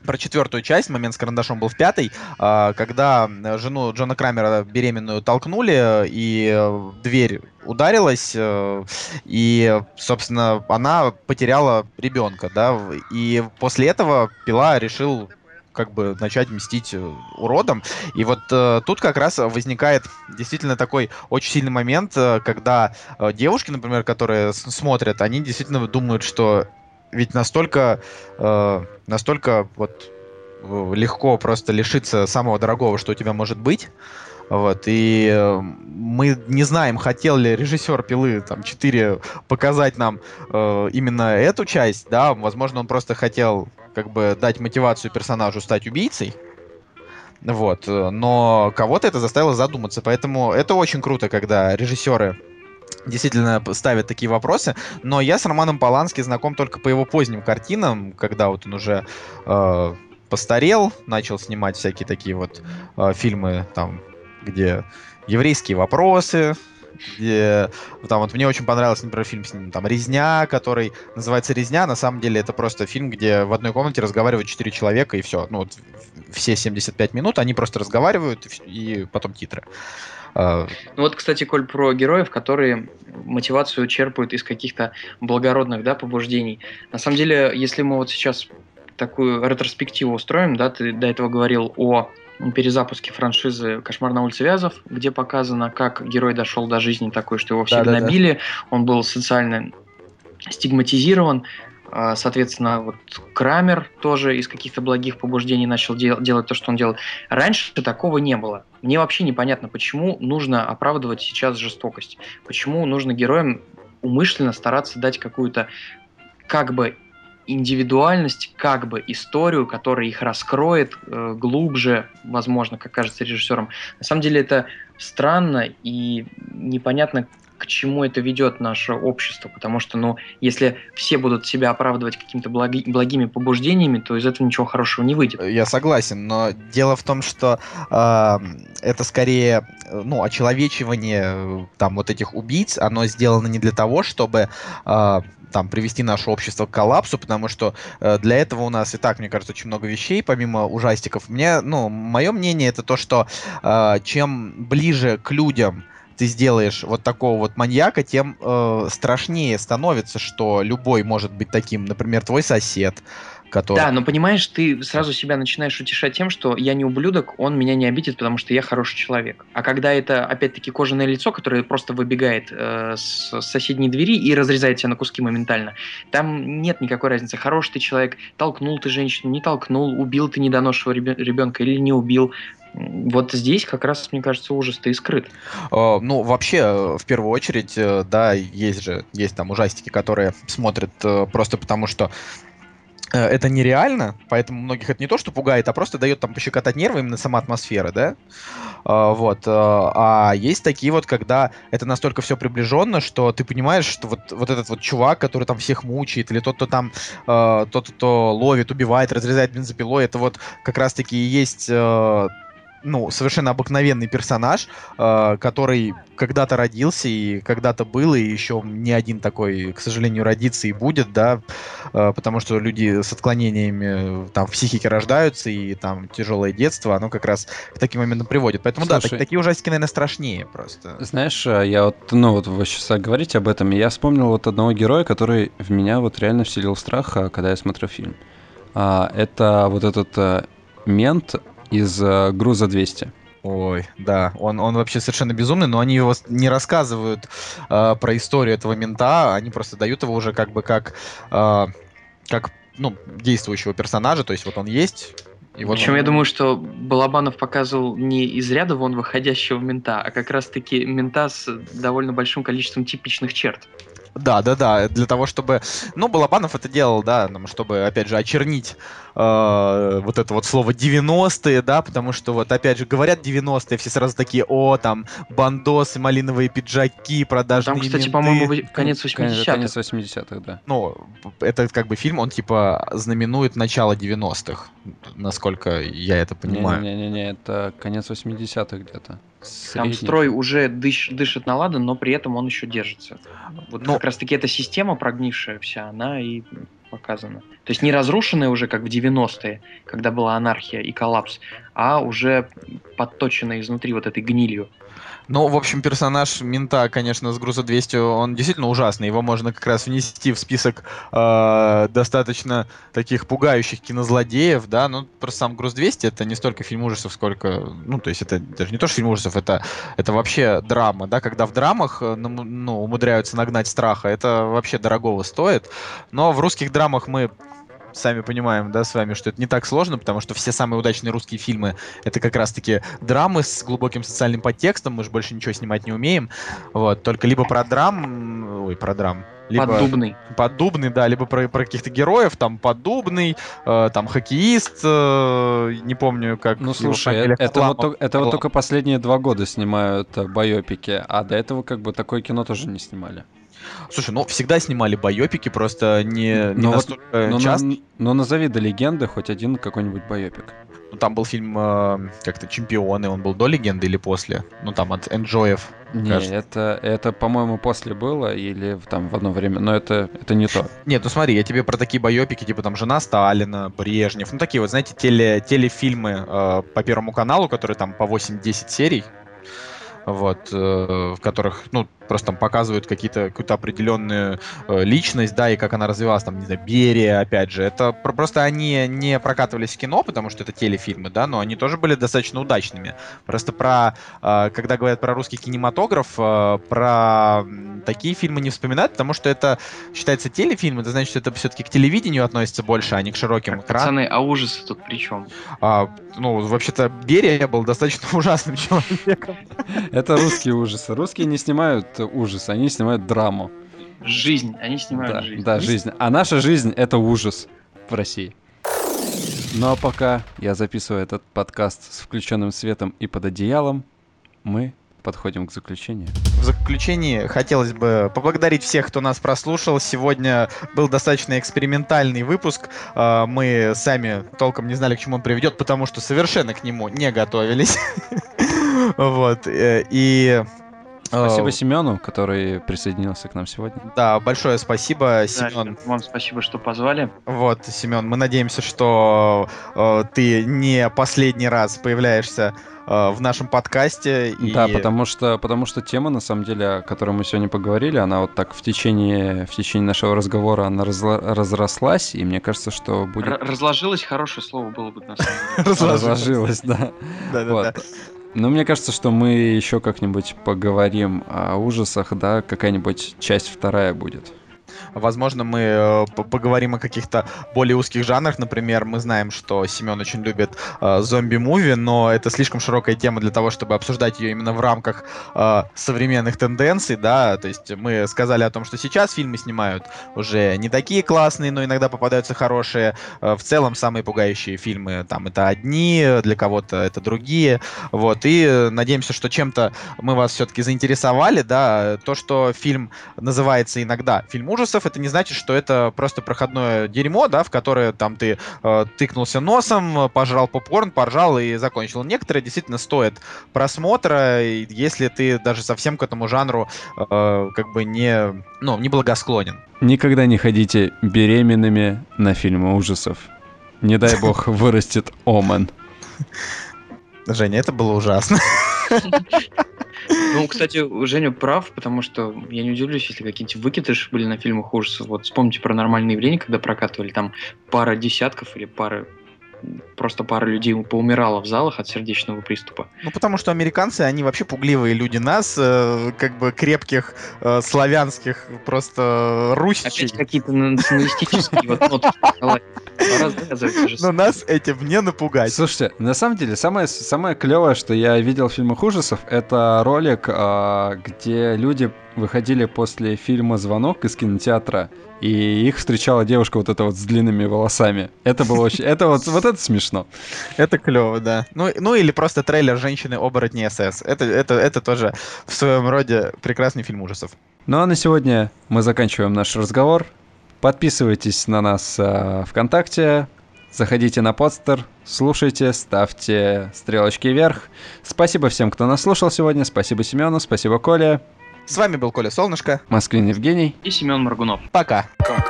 Speaker 1: про четвертую часть, момент с карандашом был в пятой, а, когда жену Джона Крамера беременную толкнули, и дверь ударилась, э, и, собственно, она потеряла ребенка, да, и после этого Пила решил как бы начать мстить э, уродом. И вот э, тут как раз возникает действительно такой очень сильный момент, э, когда э, девушки, например, которые смотрят, они действительно думают, что ведь настолько, э, настолько вот э, легко просто лишиться самого дорогого, что у тебя может быть. Вот, и э, мы не знаем, хотел ли режиссер пилы там 4 показать нам э, именно эту часть, да, возможно, он просто хотел как бы дать мотивацию персонажу стать убийцей. Вот, э, но кого-то это заставило задуматься, поэтому это очень круто, когда режиссеры действительно ставят такие вопросы, но я с Романом Полански знаком только по его поздним картинам, когда вот он уже э, постарел, начал снимать всякие такие вот э, фильмы, там, где еврейские вопросы где там вот мне очень понравился, например, фильм с ним, там «Резня», который называется «Резня», на самом деле это просто фильм, где в одной комнате разговаривают четыре человека, и все, ну вот все 75 минут они просто разговаривают, и потом титры.
Speaker 4: А, ну вот, кстати, Коль, про героев, которые мотивацию черпают из каких-то благородных да, побуждений. На самом деле, если мы вот сейчас такую ретроспективу устроим, да, ты до этого говорил о перезапуске франшизы «Кошмар на улице Вязов», где показано, как герой дошел до жизни такой, что его все да, гнобили, да, да. он был социально стигматизирован, а, соответственно, вот Крамер тоже из каких-то благих побуждений начал дел- делать то, что он делал. Раньше такого не было. Мне вообще непонятно, почему нужно оправдывать сейчас жестокость. Почему нужно героям умышленно стараться дать какую-то как бы индивидуальность, как бы историю, которая их раскроет э, глубже, возможно, как кажется режиссером. На самом деле это странно и непонятно, к чему это ведет наше общество, потому что, ну, если все будут себя оправдывать какими-то благи, благими побуждениями, то из этого ничего хорошего не выйдет.
Speaker 1: Я согласен, но дело в том, что э, это скорее, ну, очеловечивание там вот этих убийц, оно сделано не для того, чтобы э, там привести наше общество к коллапсу, потому что э, для этого у нас и так, мне кажется, очень много вещей, помимо ужастиков. Мне, ну, мое мнение это то, что э, чем ближе к людям ты сделаешь вот такого вот маньяка, тем э, страшнее становится, что любой может быть таким, например, твой сосед, который...
Speaker 4: Да, но понимаешь, ты сразу себя начинаешь утешать тем, что я не ублюдок, он меня не обидит, потому что я хороший человек. А когда это, опять-таки, кожаное лицо, которое просто выбегает э, с соседней двери и разрезает тебя на куски моментально, там нет никакой разницы, хороший ты человек, толкнул ты женщину, не толкнул, убил ты недоношего ребенка или не убил, вот здесь как раз, мне кажется, ужас-то и скрыт.
Speaker 1: Ну, вообще, в первую очередь, э, да, есть же, есть там ужастики, которые смотрят э, просто потому, что э, это нереально, поэтому многих это не то, что пугает, а просто дает там пощекотать нервы именно сама атмосфера, да? Вот. А есть такие вот, когда это настолько все приближенно, что ты понимаешь, что вот, вот этот вот чувак, который там всех мучает, или тот, кто там, тот, кто ловит, убивает, разрезает бензопилой, это вот как раз-таки и есть ну, совершенно обыкновенный персонаж, э, который когда-то родился и когда-то был, и еще не один такой, к сожалению, родится и будет, да, э, потому что люди с отклонениями там в психике рождаются, и там тяжелое детство, оно как раз к таким моментам приводит. Поэтому Слушай, да, так, такие ужастики, наверное, страшнее просто.
Speaker 2: Знаешь, э, я вот, ну вот вы сейчас говорите об этом, и я вспомнил вот одного героя, который в меня вот реально вселил страх, э, когда я смотрел фильм. А, это вот этот э, мент, из э, груза 200.
Speaker 1: Ой, да, он, он вообще совершенно безумный, но они его не рассказывают э, про историю этого мента, они просто дают его уже как бы как, э, как ну, действующего персонажа, то есть вот он есть,
Speaker 4: и вот Причем он... я думаю, что Балабанов показывал не из ряда вон выходящего мента, а как раз-таки мента с довольно большим количеством типичных черт.
Speaker 1: Да, да, да, для того, чтобы... Ну, Балабанов это делал, да, чтобы, опять же, очернить э, вот это вот слово 90-е, да, потому что вот, опять же, говорят 90-е, все сразу такие, о, там, бандосы, малиновые пиджаки, продажные Там,
Speaker 4: кстати, по-моему, конец 80-х.
Speaker 2: Конец 80-х, да.
Speaker 1: Ну, это как бы фильм, он, типа, знаменует начало 90-х, насколько я это понимаю.
Speaker 2: Не-не-не, это конец 80-х где-то.
Speaker 4: Средний. Там строй уже дыш, дышит наладан, но при этом он еще держится. Вот но... как раз-таки эта система прогнившая вся, она и показана. То есть не разрушенная уже, как в 90-е, когда была анархия и коллапс, а уже подточенная изнутри вот этой гнилью.
Speaker 1: Ну, в общем, персонаж мента, конечно, с груза 200, он действительно ужасный. Его можно как раз внести в список э, достаточно таких пугающих кинозлодеев, да. Ну, просто сам груз 200 это не столько фильм ужасов, сколько, ну, то есть это даже не то, что фильм ужасов, это, это вообще драма, да. Когда в драмах, э, ну, умудряются нагнать страха, это вообще дорогого стоит. Но в русских драмах мы сами понимаем, да, с вами, что это не так сложно, потому что все самые удачные русские фильмы это как раз-таки драмы с глубоким социальным подтекстом, мы же больше ничего снимать не умеем. Вот, только либо про драм, ой, про драм, либо
Speaker 4: поддубный.
Speaker 1: Поддубный, да, либо про, про каких-то героев, там поддубный, э, там хоккеист, э, не помню как.
Speaker 2: Ну слушай, его это, вот, это вот только последние два года снимают э, байопики, а до этого как бы такое кино тоже не снимали.
Speaker 1: Слушай, ну всегда снимали байопики, просто не, не
Speaker 2: Ну вот,
Speaker 1: настолько
Speaker 2: Ну,
Speaker 1: часто.
Speaker 2: на- ну, назови до легенды хоть один какой-нибудь байопик.
Speaker 1: Ну, там был фильм э, как-то «Чемпионы», он был до легенды или после? Ну, там от Энджоев.
Speaker 2: Не,
Speaker 1: Кажется.
Speaker 2: это, это, по-моему, после было или там в одно время, но это, это не то.
Speaker 1: Нет, ну смотри, я тебе про такие байопики, типа там «Жена Сталина», «Брежнев», ну, такие вот, знаете, теле, телефильмы э, по Первому каналу, которые там по 8-10 серий, вот, э, в которых, ну, просто там показывают какие-то, какую-то определенную э, личность, да, и как она развивалась, там, не знаю, Берия, опять же. Это про- просто они не прокатывались в кино, потому что это телефильмы, да, но они тоже были достаточно удачными. Просто про, э, когда говорят про русский кинематограф, э, про такие фильмы не вспоминают, потому что это считается телефильм, это значит, что это все-таки к телевидению относится больше, а не к широким экранам.
Speaker 4: Пацаны, а ужасы тут при чем?
Speaker 1: А, ну, вообще-то Берия был достаточно ужасным человеком.
Speaker 2: Это русские ужасы. Русские не снимают ужасы, они снимают драму.
Speaker 4: Жизнь. Они снимают
Speaker 2: Да,
Speaker 4: жизнь.
Speaker 2: да, жизнь. А наша жизнь — это ужас в России. Ну а пока я записываю этот подкаст с включенным светом и под одеялом, мы подходим к заключению.
Speaker 1: В заключении хотелось бы поблагодарить всех, кто нас прослушал. Сегодня был достаточно экспериментальный выпуск. А, Мы сами толком не знали, к чему он приведет, потому что совершенно к нему не готовились. Вот. э, И...
Speaker 2: Спасибо Семену, который присоединился к нам сегодня.
Speaker 1: Да, большое спасибо,
Speaker 4: Да,
Speaker 1: Семен.
Speaker 4: Вам спасибо, что позвали.
Speaker 1: Вот, Семен, мы надеемся, что э, ты не последний раз появляешься э, в нашем подкасте. И...
Speaker 2: Да, потому что, потому что тема, на самом деле, о которой мы сегодня поговорили, она вот так в течение, в течение нашего разговора она разла- разрослась, и мне кажется, что будет...
Speaker 4: Р- разложилось хорошее слово было бы на самом деле.
Speaker 1: Разложилась,
Speaker 2: да.
Speaker 1: Да-да-да.
Speaker 2: Но мне кажется, что мы еще как-нибудь поговорим о ужасах, да, какая-нибудь часть вторая будет.
Speaker 1: Возможно, мы э, поговорим о каких-то более узких жанрах. Например, мы знаем, что Семен очень любит э, зомби-муви, но это слишком широкая тема для того, чтобы обсуждать ее именно в рамках э, современных тенденций, да. То есть мы сказали о том, что сейчас фильмы снимают уже не такие классные, но иногда попадаются хорошие. Э, в целом, самые пугающие фильмы там это одни, для кого-то это другие. Вот. И надеемся, что чем-то мы вас все-таки заинтересовали, да. То, что фильм называется иногда фильм ужасов, это не значит, что это просто проходное дерьмо, да, в которое там ты э, тыкнулся носом, пожрал попкорн, поржал и закончил. Некоторые действительно стоят просмотра, если ты даже совсем к этому жанру э, как бы не, ну, не благосклонен.
Speaker 2: Никогда не ходите беременными на фильмы ужасов. Не дай бог вырастет Омен.
Speaker 1: Женя, это было ужасно.
Speaker 4: Ну, кстати, Женя прав, потому что я не удивлюсь, если какие-нибудь выкидыши были на фильмах ужасов. Вот вспомните про «Нормальные явления», когда прокатывали, там пара десятков или пара просто пара людей поумирала в залах от сердечного приступа.
Speaker 1: Ну, потому что американцы, они вообще пугливые люди. Нас, э, как бы крепких, э, славянских, просто русичей.
Speaker 4: Опять какие-то националистические вот.
Speaker 1: Но нас этим не напугать.
Speaker 2: Слушайте, на самом деле, самое, самое клевое, что я видел в фильмах ужасов, это ролик, а, где люди выходили после фильма «Звонок» из кинотеатра, и их встречала девушка вот эта вот с длинными волосами. Это было очень... Это вот, вот это смешно.
Speaker 1: Это клево, да. Ну, ну или просто трейлер женщины-оборотни СС. Это, это, это тоже в своем роде прекрасный фильм ужасов.
Speaker 2: Ну а на сегодня мы заканчиваем наш разговор. Подписывайтесь на нас а, ВКонтакте, заходите на подстер, слушайте, ставьте стрелочки вверх. Спасибо всем, кто нас слушал сегодня. Спасибо Семену, спасибо Коле,
Speaker 1: С вами был Коля Солнышко.
Speaker 2: Москвин Евгений.
Speaker 4: И Семен Маргунов.
Speaker 1: Пока.
Speaker 3: Кактус.